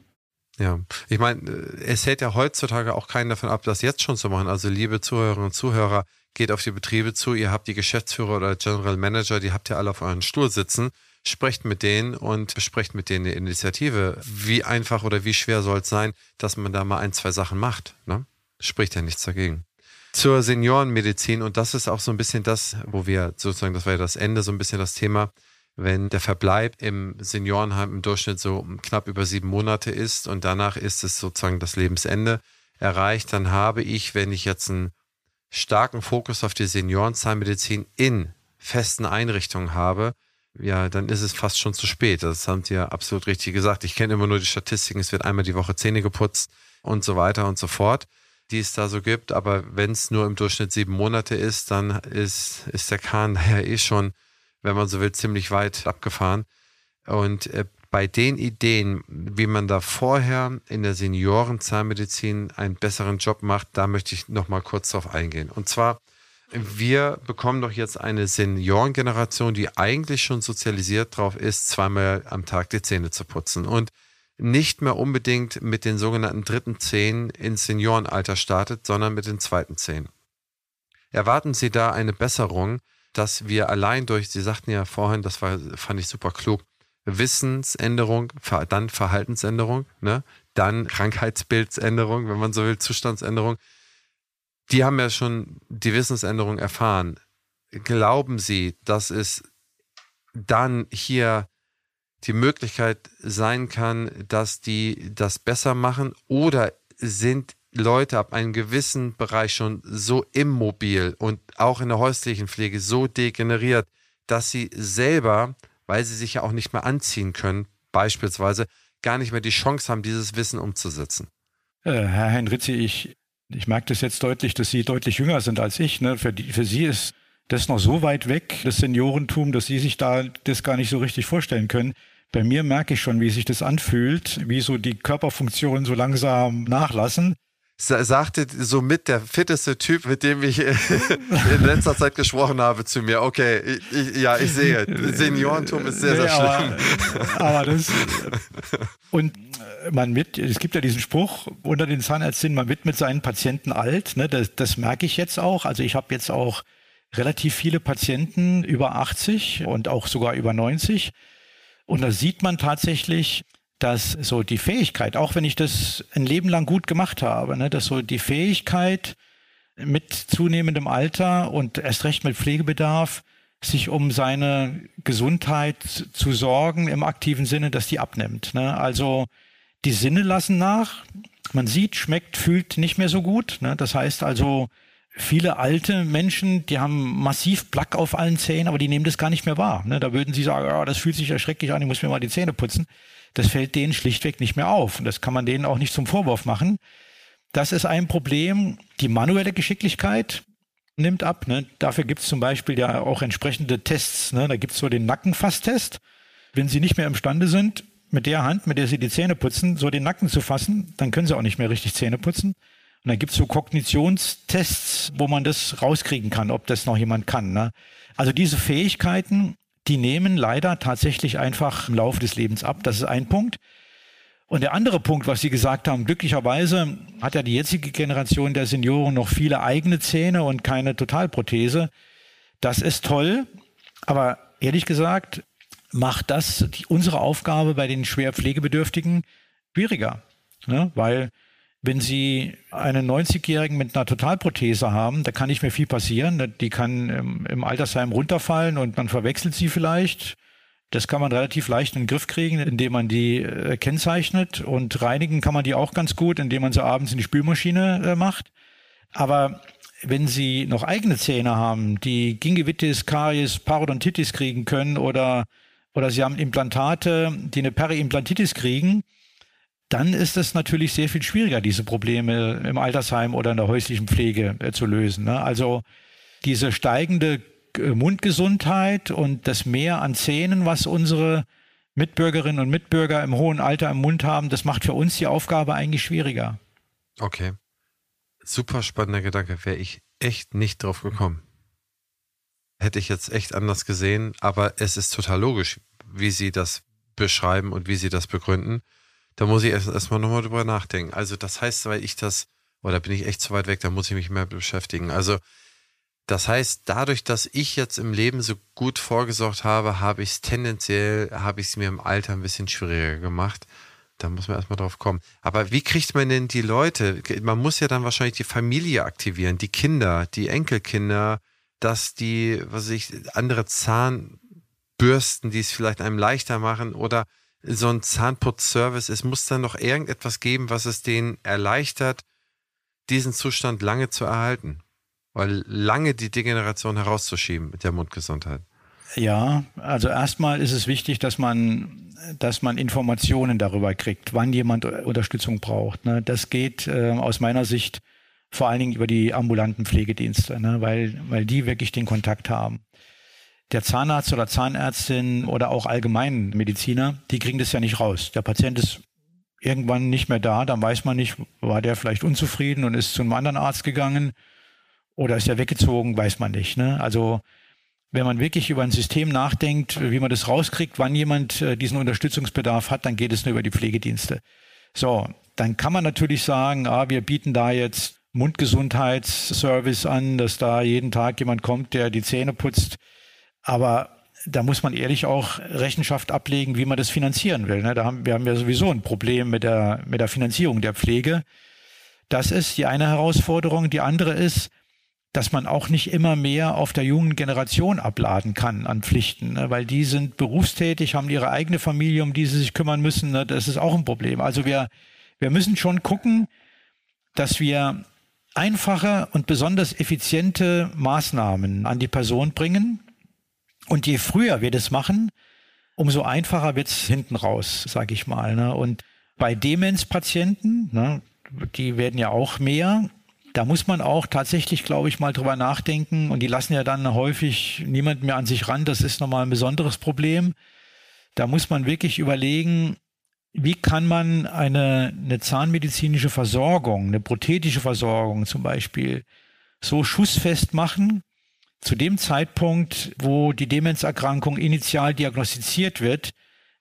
Ja, ich meine, es hält ja heutzutage auch keinen davon ab, das jetzt schon zu machen. Also liebe Zuhörerinnen und Zuhörer, geht auf die Betriebe zu, ihr habt die Geschäftsführer oder General Manager, die habt ihr alle auf euren Stuhl sitzen, sprecht mit denen und besprecht mit denen eine Initiative. Wie einfach oder wie schwer soll es sein, dass man da mal ein, zwei Sachen macht? Ne? Spricht ja nichts dagegen zur Seniorenmedizin. Und das ist auch so ein bisschen das, wo wir sozusagen, das war ja das Ende, so ein bisschen das Thema, wenn der Verbleib im Seniorenheim im Durchschnitt so knapp über sieben Monate ist und danach ist es sozusagen das Lebensende erreicht, dann habe ich, wenn ich jetzt einen starken Fokus auf die Seniorenzahnmedizin in festen Einrichtungen habe, ja, dann ist es fast schon zu spät. Das haben Sie ja absolut richtig gesagt. Ich kenne immer nur die Statistiken, es wird einmal die Woche Zähne geputzt und so weiter und so fort die es da so gibt. Aber wenn es nur im Durchschnitt sieben Monate ist, dann ist, ist der Kahn daher eh schon, wenn man so will, ziemlich weit abgefahren. Und äh, bei den Ideen, wie man da vorher in der Seniorenzahnmedizin einen besseren Job macht, da möchte ich nochmal kurz drauf eingehen. Und zwar, wir bekommen doch jetzt eine Seniorengeneration, die eigentlich schon sozialisiert drauf ist, zweimal am Tag die Zähne zu putzen. Und nicht mehr unbedingt mit den sogenannten dritten Zehen ins Seniorenalter startet, sondern mit den zweiten Zehen. Erwarten Sie da eine Besserung, dass wir allein durch, Sie sagten ja vorhin, das war, fand ich super klug, Wissensänderung, dann Verhaltensänderung, ne? dann Krankheitsbildsänderung, wenn man so will, Zustandsänderung. Die haben ja schon die Wissensänderung erfahren. Glauben Sie, dass es dann hier die Möglichkeit sein kann, dass die das besser machen oder sind Leute ab einem gewissen Bereich schon so immobil und auch in der häuslichen Pflege so degeneriert, dass sie selber, weil sie sich ja auch nicht mehr anziehen können, beispielsweise, gar nicht mehr die Chance haben, dieses Wissen umzusetzen. Äh, Herr Henritzi, ich, ich merke das jetzt deutlich, dass Sie deutlich jünger sind als ich. Ne? Für, die, für Sie ist das noch so weit weg, das Seniorentum, dass Sie sich da das gar nicht so richtig vorstellen können. Bei mir merke ich schon, wie sich das anfühlt, wie so die Körperfunktionen so langsam nachlassen sagte somit der fitteste Typ, mit dem ich in letzter Zeit gesprochen habe, zu mir, okay, ich, ja, ich sehe, Seniorentum ist sehr, nee, sehr schlimm. Aber, aber das, und man wird, es gibt ja diesen Spruch unter den Zahnärztinnen, man wird mit seinen Patienten alt, ne, das, das merke ich jetzt auch, also ich habe jetzt auch relativ viele Patienten über 80 und auch sogar über 90 und da sieht man tatsächlich, dass so die Fähigkeit, auch wenn ich das ein Leben lang gut gemacht habe, ne, dass so die Fähigkeit mit zunehmendem Alter und erst recht mit Pflegebedarf, sich um seine Gesundheit zu sorgen im aktiven Sinne, dass die abnimmt. Ne? Also die Sinne lassen nach. Man sieht, schmeckt, fühlt nicht mehr so gut. Ne? Das heißt also, viele alte Menschen, die haben massiv Plack auf allen Zähnen, aber die nehmen das gar nicht mehr wahr. Ne? Da würden sie sagen, oh, das fühlt sich erschrecklich an, ich muss mir mal die Zähne putzen. Das fällt denen schlichtweg nicht mehr auf. Und das kann man denen auch nicht zum Vorwurf machen. Das ist ein Problem. Die manuelle Geschicklichkeit nimmt ab. Ne? Dafür gibt es zum Beispiel ja auch entsprechende Tests. Ne? Da gibt es so den Nackenfasstest. Wenn Sie nicht mehr imstande sind, mit der Hand, mit der Sie die Zähne putzen, so den Nacken zu fassen, dann können Sie auch nicht mehr richtig Zähne putzen. Und dann gibt es so Kognitionstests, wo man das rauskriegen kann, ob das noch jemand kann. Ne? Also diese Fähigkeiten, die nehmen leider tatsächlich einfach im Laufe des Lebens ab. Das ist ein Punkt. Und der andere Punkt, was Sie gesagt haben, glücklicherweise hat ja die jetzige Generation der Senioren noch viele eigene Zähne und keine Totalprothese. Das ist toll, aber ehrlich gesagt macht das die, unsere Aufgabe bei den schwer Pflegebedürftigen schwieriger, ne? weil wenn Sie einen 90-Jährigen mit einer Totalprothese haben, da kann nicht mehr viel passieren. Die kann im Altersheim runterfallen und man verwechselt sie vielleicht. Das kann man relativ leicht in den Griff kriegen, indem man die äh, kennzeichnet und reinigen kann man die auch ganz gut, indem man sie abends in die Spülmaschine äh, macht. Aber wenn Sie noch eigene Zähne haben, die Gingivitis, Karies, Parodontitis kriegen können oder, oder Sie haben Implantate, die eine Periimplantitis kriegen, dann ist es natürlich sehr viel schwieriger, diese Probleme im Altersheim oder in der häuslichen Pflege äh, zu lösen. Ne? Also diese steigende äh, Mundgesundheit und das Mehr an Zähnen, was unsere Mitbürgerinnen und Mitbürger im hohen Alter im Mund haben, das macht für uns die Aufgabe eigentlich schwieriger. Okay. Super spannender Gedanke. Wäre ich echt nicht drauf gekommen. Hätte ich jetzt echt anders gesehen, aber es ist total logisch, wie Sie das beschreiben und wie Sie das begründen. Da muss ich erstmal erst nochmal drüber nachdenken. Also, das heißt, weil ich das, oder bin ich echt zu weit weg, da muss ich mich mehr beschäftigen. Also, das heißt, dadurch, dass ich jetzt im Leben so gut vorgesorgt habe, habe ich es tendenziell, habe ich es mir im Alter ein bisschen schwieriger gemacht. Da muss man erstmal drauf kommen. Aber wie kriegt man denn die Leute? Man muss ja dann wahrscheinlich die Familie aktivieren, die Kinder, die Enkelkinder, dass die, was weiß ich, andere Zahnbürsten, die es vielleicht einem leichter machen oder so ein Zahnputzservice. Es muss dann noch irgendetwas geben, was es denen erleichtert, diesen Zustand lange zu erhalten. Weil lange die Degeneration herauszuschieben mit der Mundgesundheit. Ja, also erstmal ist es wichtig, dass man, dass man Informationen darüber kriegt, wann jemand Unterstützung braucht. Ne? Das geht äh, aus meiner Sicht vor allen Dingen über die ambulanten Pflegedienste, ne? weil, weil die wirklich den Kontakt haben. Der Zahnarzt oder Zahnärztin oder auch Allgemeinmediziner, die kriegen das ja nicht raus. Der Patient ist irgendwann nicht mehr da, dann weiß man nicht, war der vielleicht unzufrieden und ist zu einem anderen Arzt gegangen oder ist er weggezogen, weiß man nicht. Ne? Also wenn man wirklich über ein System nachdenkt, wie man das rauskriegt, wann jemand äh, diesen Unterstützungsbedarf hat, dann geht es nur über die Pflegedienste. So, dann kann man natürlich sagen, ah, wir bieten da jetzt Mundgesundheitsservice an, dass da jeden Tag jemand kommt, der die Zähne putzt. Aber da muss man ehrlich auch Rechenschaft ablegen, wie man das finanzieren will. Ne? Da haben, wir haben ja sowieso ein Problem mit der, mit der Finanzierung der Pflege. Das ist die eine Herausforderung. Die andere ist, dass man auch nicht immer mehr auf der jungen Generation abladen kann an Pflichten, ne? weil die sind berufstätig, haben ihre eigene Familie, um die sie sich kümmern müssen. Ne? Das ist auch ein Problem. Also wir, wir müssen schon gucken, dass wir einfache und besonders effiziente Maßnahmen an die Person bringen. Und je früher wir das machen, umso einfacher wird's hinten raus, sage ich mal. Ne? Und bei Demenzpatienten, ne, die werden ja auch mehr, da muss man auch tatsächlich, glaube ich, mal drüber nachdenken. Und die lassen ja dann häufig niemand mehr an sich ran. Das ist nochmal ein besonderes Problem. Da muss man wirklich überlegen, wie kann man eine, eine zahnmedizinische Versorgung, eine prothetische Versorgung zum Beispiel, so schussfest machen, zu dem Zeitpunkt, wo die Demenzerkrankung initial diagnostiziert wird,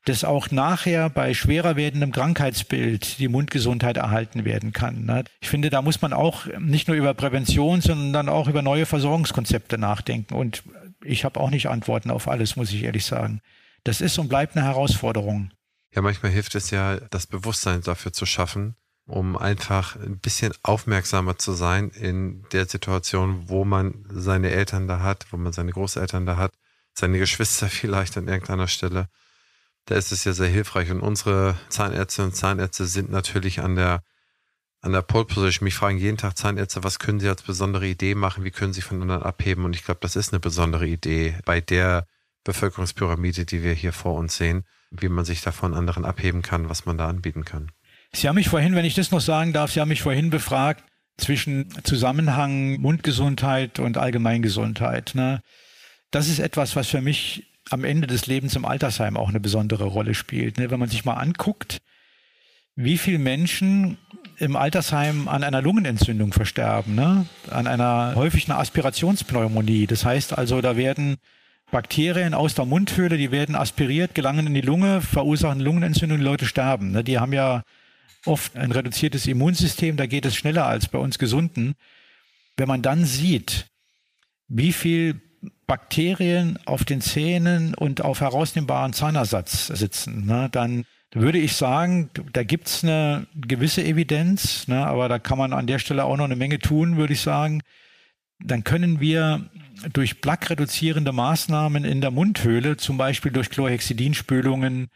dass auch nachher bei schwerer werdendem Krankheitsbild die Mundgesundheit erhalten werden kann. Ne? Ich finde, da muss man auch nicht nur über Prävention, sondern dann auch über neue Versorgungskonzepte nachdenken. Und ich habe auch nicht Antworten auf alles, muss ich ehrlich sagen. Das ist und bleibt eine Herausforderung. Ja, manchmal hilft es ja, das Bewusstsein dafür zu schaffen, um einfach ein bisschen aufmerksamer zu sein in der Situation, wo man seine Eltern da hat, wo man seine Großeltern da hat, seine Geschwister vielleicht an irgendeiner Stelle da ist es ja sehr hilfreich. Und unsere Zahnärzte und Zahnärzte sind natürlich an der, an der Pole Position. Mich fragen jeden Tag Zahnärzte, was können sie als besondere Idee machen? Wie können sie von anderen abheben? Und ich glaube, das ist eine besondere Idee bei der Bevölkerungspyramide, die wir hier vor uns sehen, wie man sich da von anderen abheben kann, was man da anbieten kann. Sie haben mich vorhin, wenn ich das noch sagen darf, Sie haben mich vorhin befragt zwischen Zusammenhang Mundgesundheit und Allgemeingesundheit. Ne? Das ist etwas, was für mich am Ende des Lebens im Altersheim auch eine besondere Rolle spielt. Ne? Wenn man sich mal anguckt, wie viele Menschen im Altersheim an einer Lungenentzündung versterben, ne? an einer häufig einer Aspirationspneumonie. Das heißt also, da werden Bakterien aus der Mundhöhle, die werden aspiriert, gelangen in die Lunge, verursachen Lungenentzündung, die Leute sterben. Ne? Die haben ja oft ein reduziertes Immunsystem, da geht es schneller als bei uns Gesunden. Wenn man dann sieht, wie viel Bakterien auf den Zähnen und auf herausnehmbaren Zahnersatz sitzen, ne, dann würde ich sagen, da gibt's eine gewisse Evidenz, ne, aber da kann man an der Stelle auch noch eine Menge tun, würde ich sagen. Dann können wir durch plaquereduzierende Maßnahmen in der Mundhöhle, zum Beispiel durch Chlorhexidinspülungen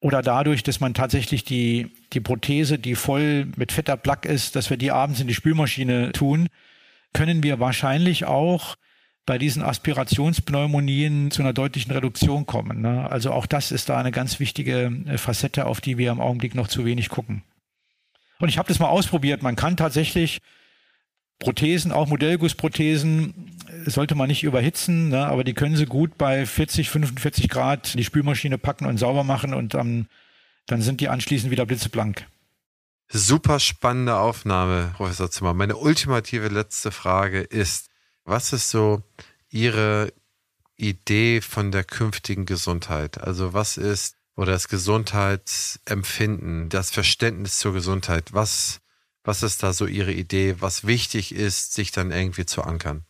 oder dadurch, dass man tatsächlich die, die Prothese, die voll mit fetter Plaque ist, dass wir die abends in die Spülmaschine tun, können wir wahrscheinlich auch bei diesen Aspirationspneumonien zu einer deutlichen Reduktion kommen. Ne? Also auch das ist da eine ganz wichtige äh, Facette, auf die wir im Augenblick noch zu wenig gucken. Und ich habe das mal ausprobiert. Man kann tatsächlich Prothesen, auch Modellgussprothesen, sollte man nicht überhitzen, ne? aber die können sie gut bei 40, 45 Grad in die Spülmaschine packen und sauber machen und dann, dann sind die anschließend wieder blitzeblank. Super spannende Aufnahme, Professor Zimmer. Meine ultimative letzte Frage ist, was ist so Ihre Idee von der künftigen Gesundheit? Also was ist oder das Gesundheitsempfinden, das Verständnis zur Gesundheit? Was was ist da so Ihre Idee, was wichtig ist, sich dann irgendwie zu ankern?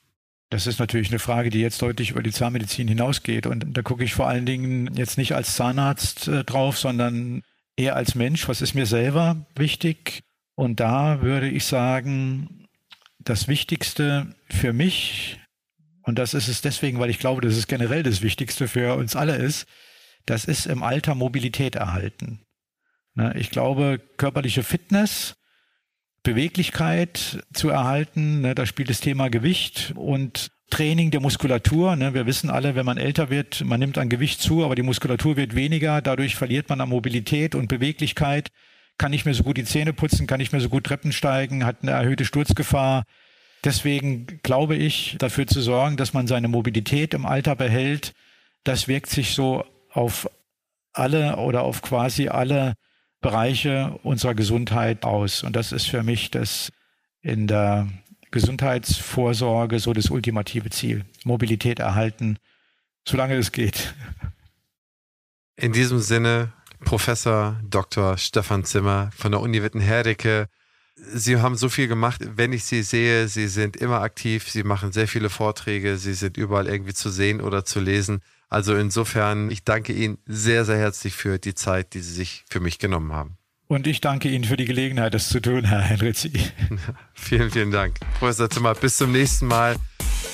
Das ist natürlich eine Frage, die jetzt deutlich über die Zahnmedizin hinausgeht. Und da gucke ich vor allen Dingen jetzt nicht als Zahnarzt äh, drauf, sondern eher als Mensch. Was ist mir selber wichtig? Und da würde ich sagen, das Wichtigste für mich, und das ist es deswegen, weil ich glaube, dass es generell das Wichtigste für uns alle ist, das ist im Alter Mobilität erhalten. Ne, ich glaube, körperliche Fitness Beweglichkeit zu erhalten. Ne, da spielt das Thema Gewicht und Training der Muskulatur. Ne, wir wissen alle, wenn man älter wird, man nimmt an Gewicht zu, aber die Muskulatur wird weniger. Dadurch verliert man an Mobilität und Beweglichkeit. Kann nicht mehr so gut die Zähne putzen, kann nicht mehr so gut Treppen steigen, hat eine erhöhte Sturzgefahr. Deswegen glaube ich, dafür zu sorgen, dass man seine Mobilität im Alter behält, das wirkt sich so auf alle oder auf quasi alle Bereiche unserer Gesundheit aus. Und das ist für mich das in der Gesundheitsvorsorge so das ultimative Ziel. Mobilität erhalten, solange es geht. In diesem Sinne, Professor Dr. Stefan Zimmer von der Uni Witten-Herdecke. Sie haben so viel gemacht. Wenn ich Sie sehe, Sie sind immer aktiv. Sie machen sehr viele Vorträge. Sie sind überall irgendwie zu sehen oder zu lesen. Also insofern, ich danke Ihnen sehr, sehr herzlich für die Zeit, die Sie sich für mich genommen haben. Und ich danke Ihnen für die Gelegenheit, das zu tun, Herr Henrizi. vielen, vielen Dank. Professor Zimmer, bis zum nächsten Mal.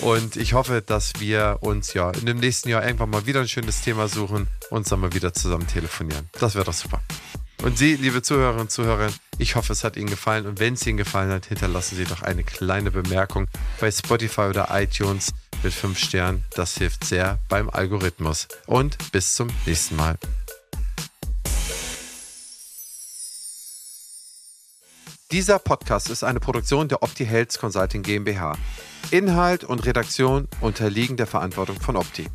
Und ich hoffe, dass wir uns ja in dem nächsten Jahr irgendwann mal wieder ein schönes Thema suchen und dann mal wieder zusammen telefonieren. Das wäre doch super. Und Sie, liebe Zuhörerinnen und Zuhörer, ich hoffe, es hat Ihnen gefallen. Und wenn es Ihnen gefallen hat, hinterlassen Sie doch eine kleine Bemerkung bei Spotify oder iTunes mit 5 Sternen. Das hilft sehr beim Algorithmus. Und bis zum nächsten Mal. Dieser Podcast ist eine Produktion der Opti Health Consulting GmbH. Inhalt und Redaktion unterliegen der Verantwortung von Opti.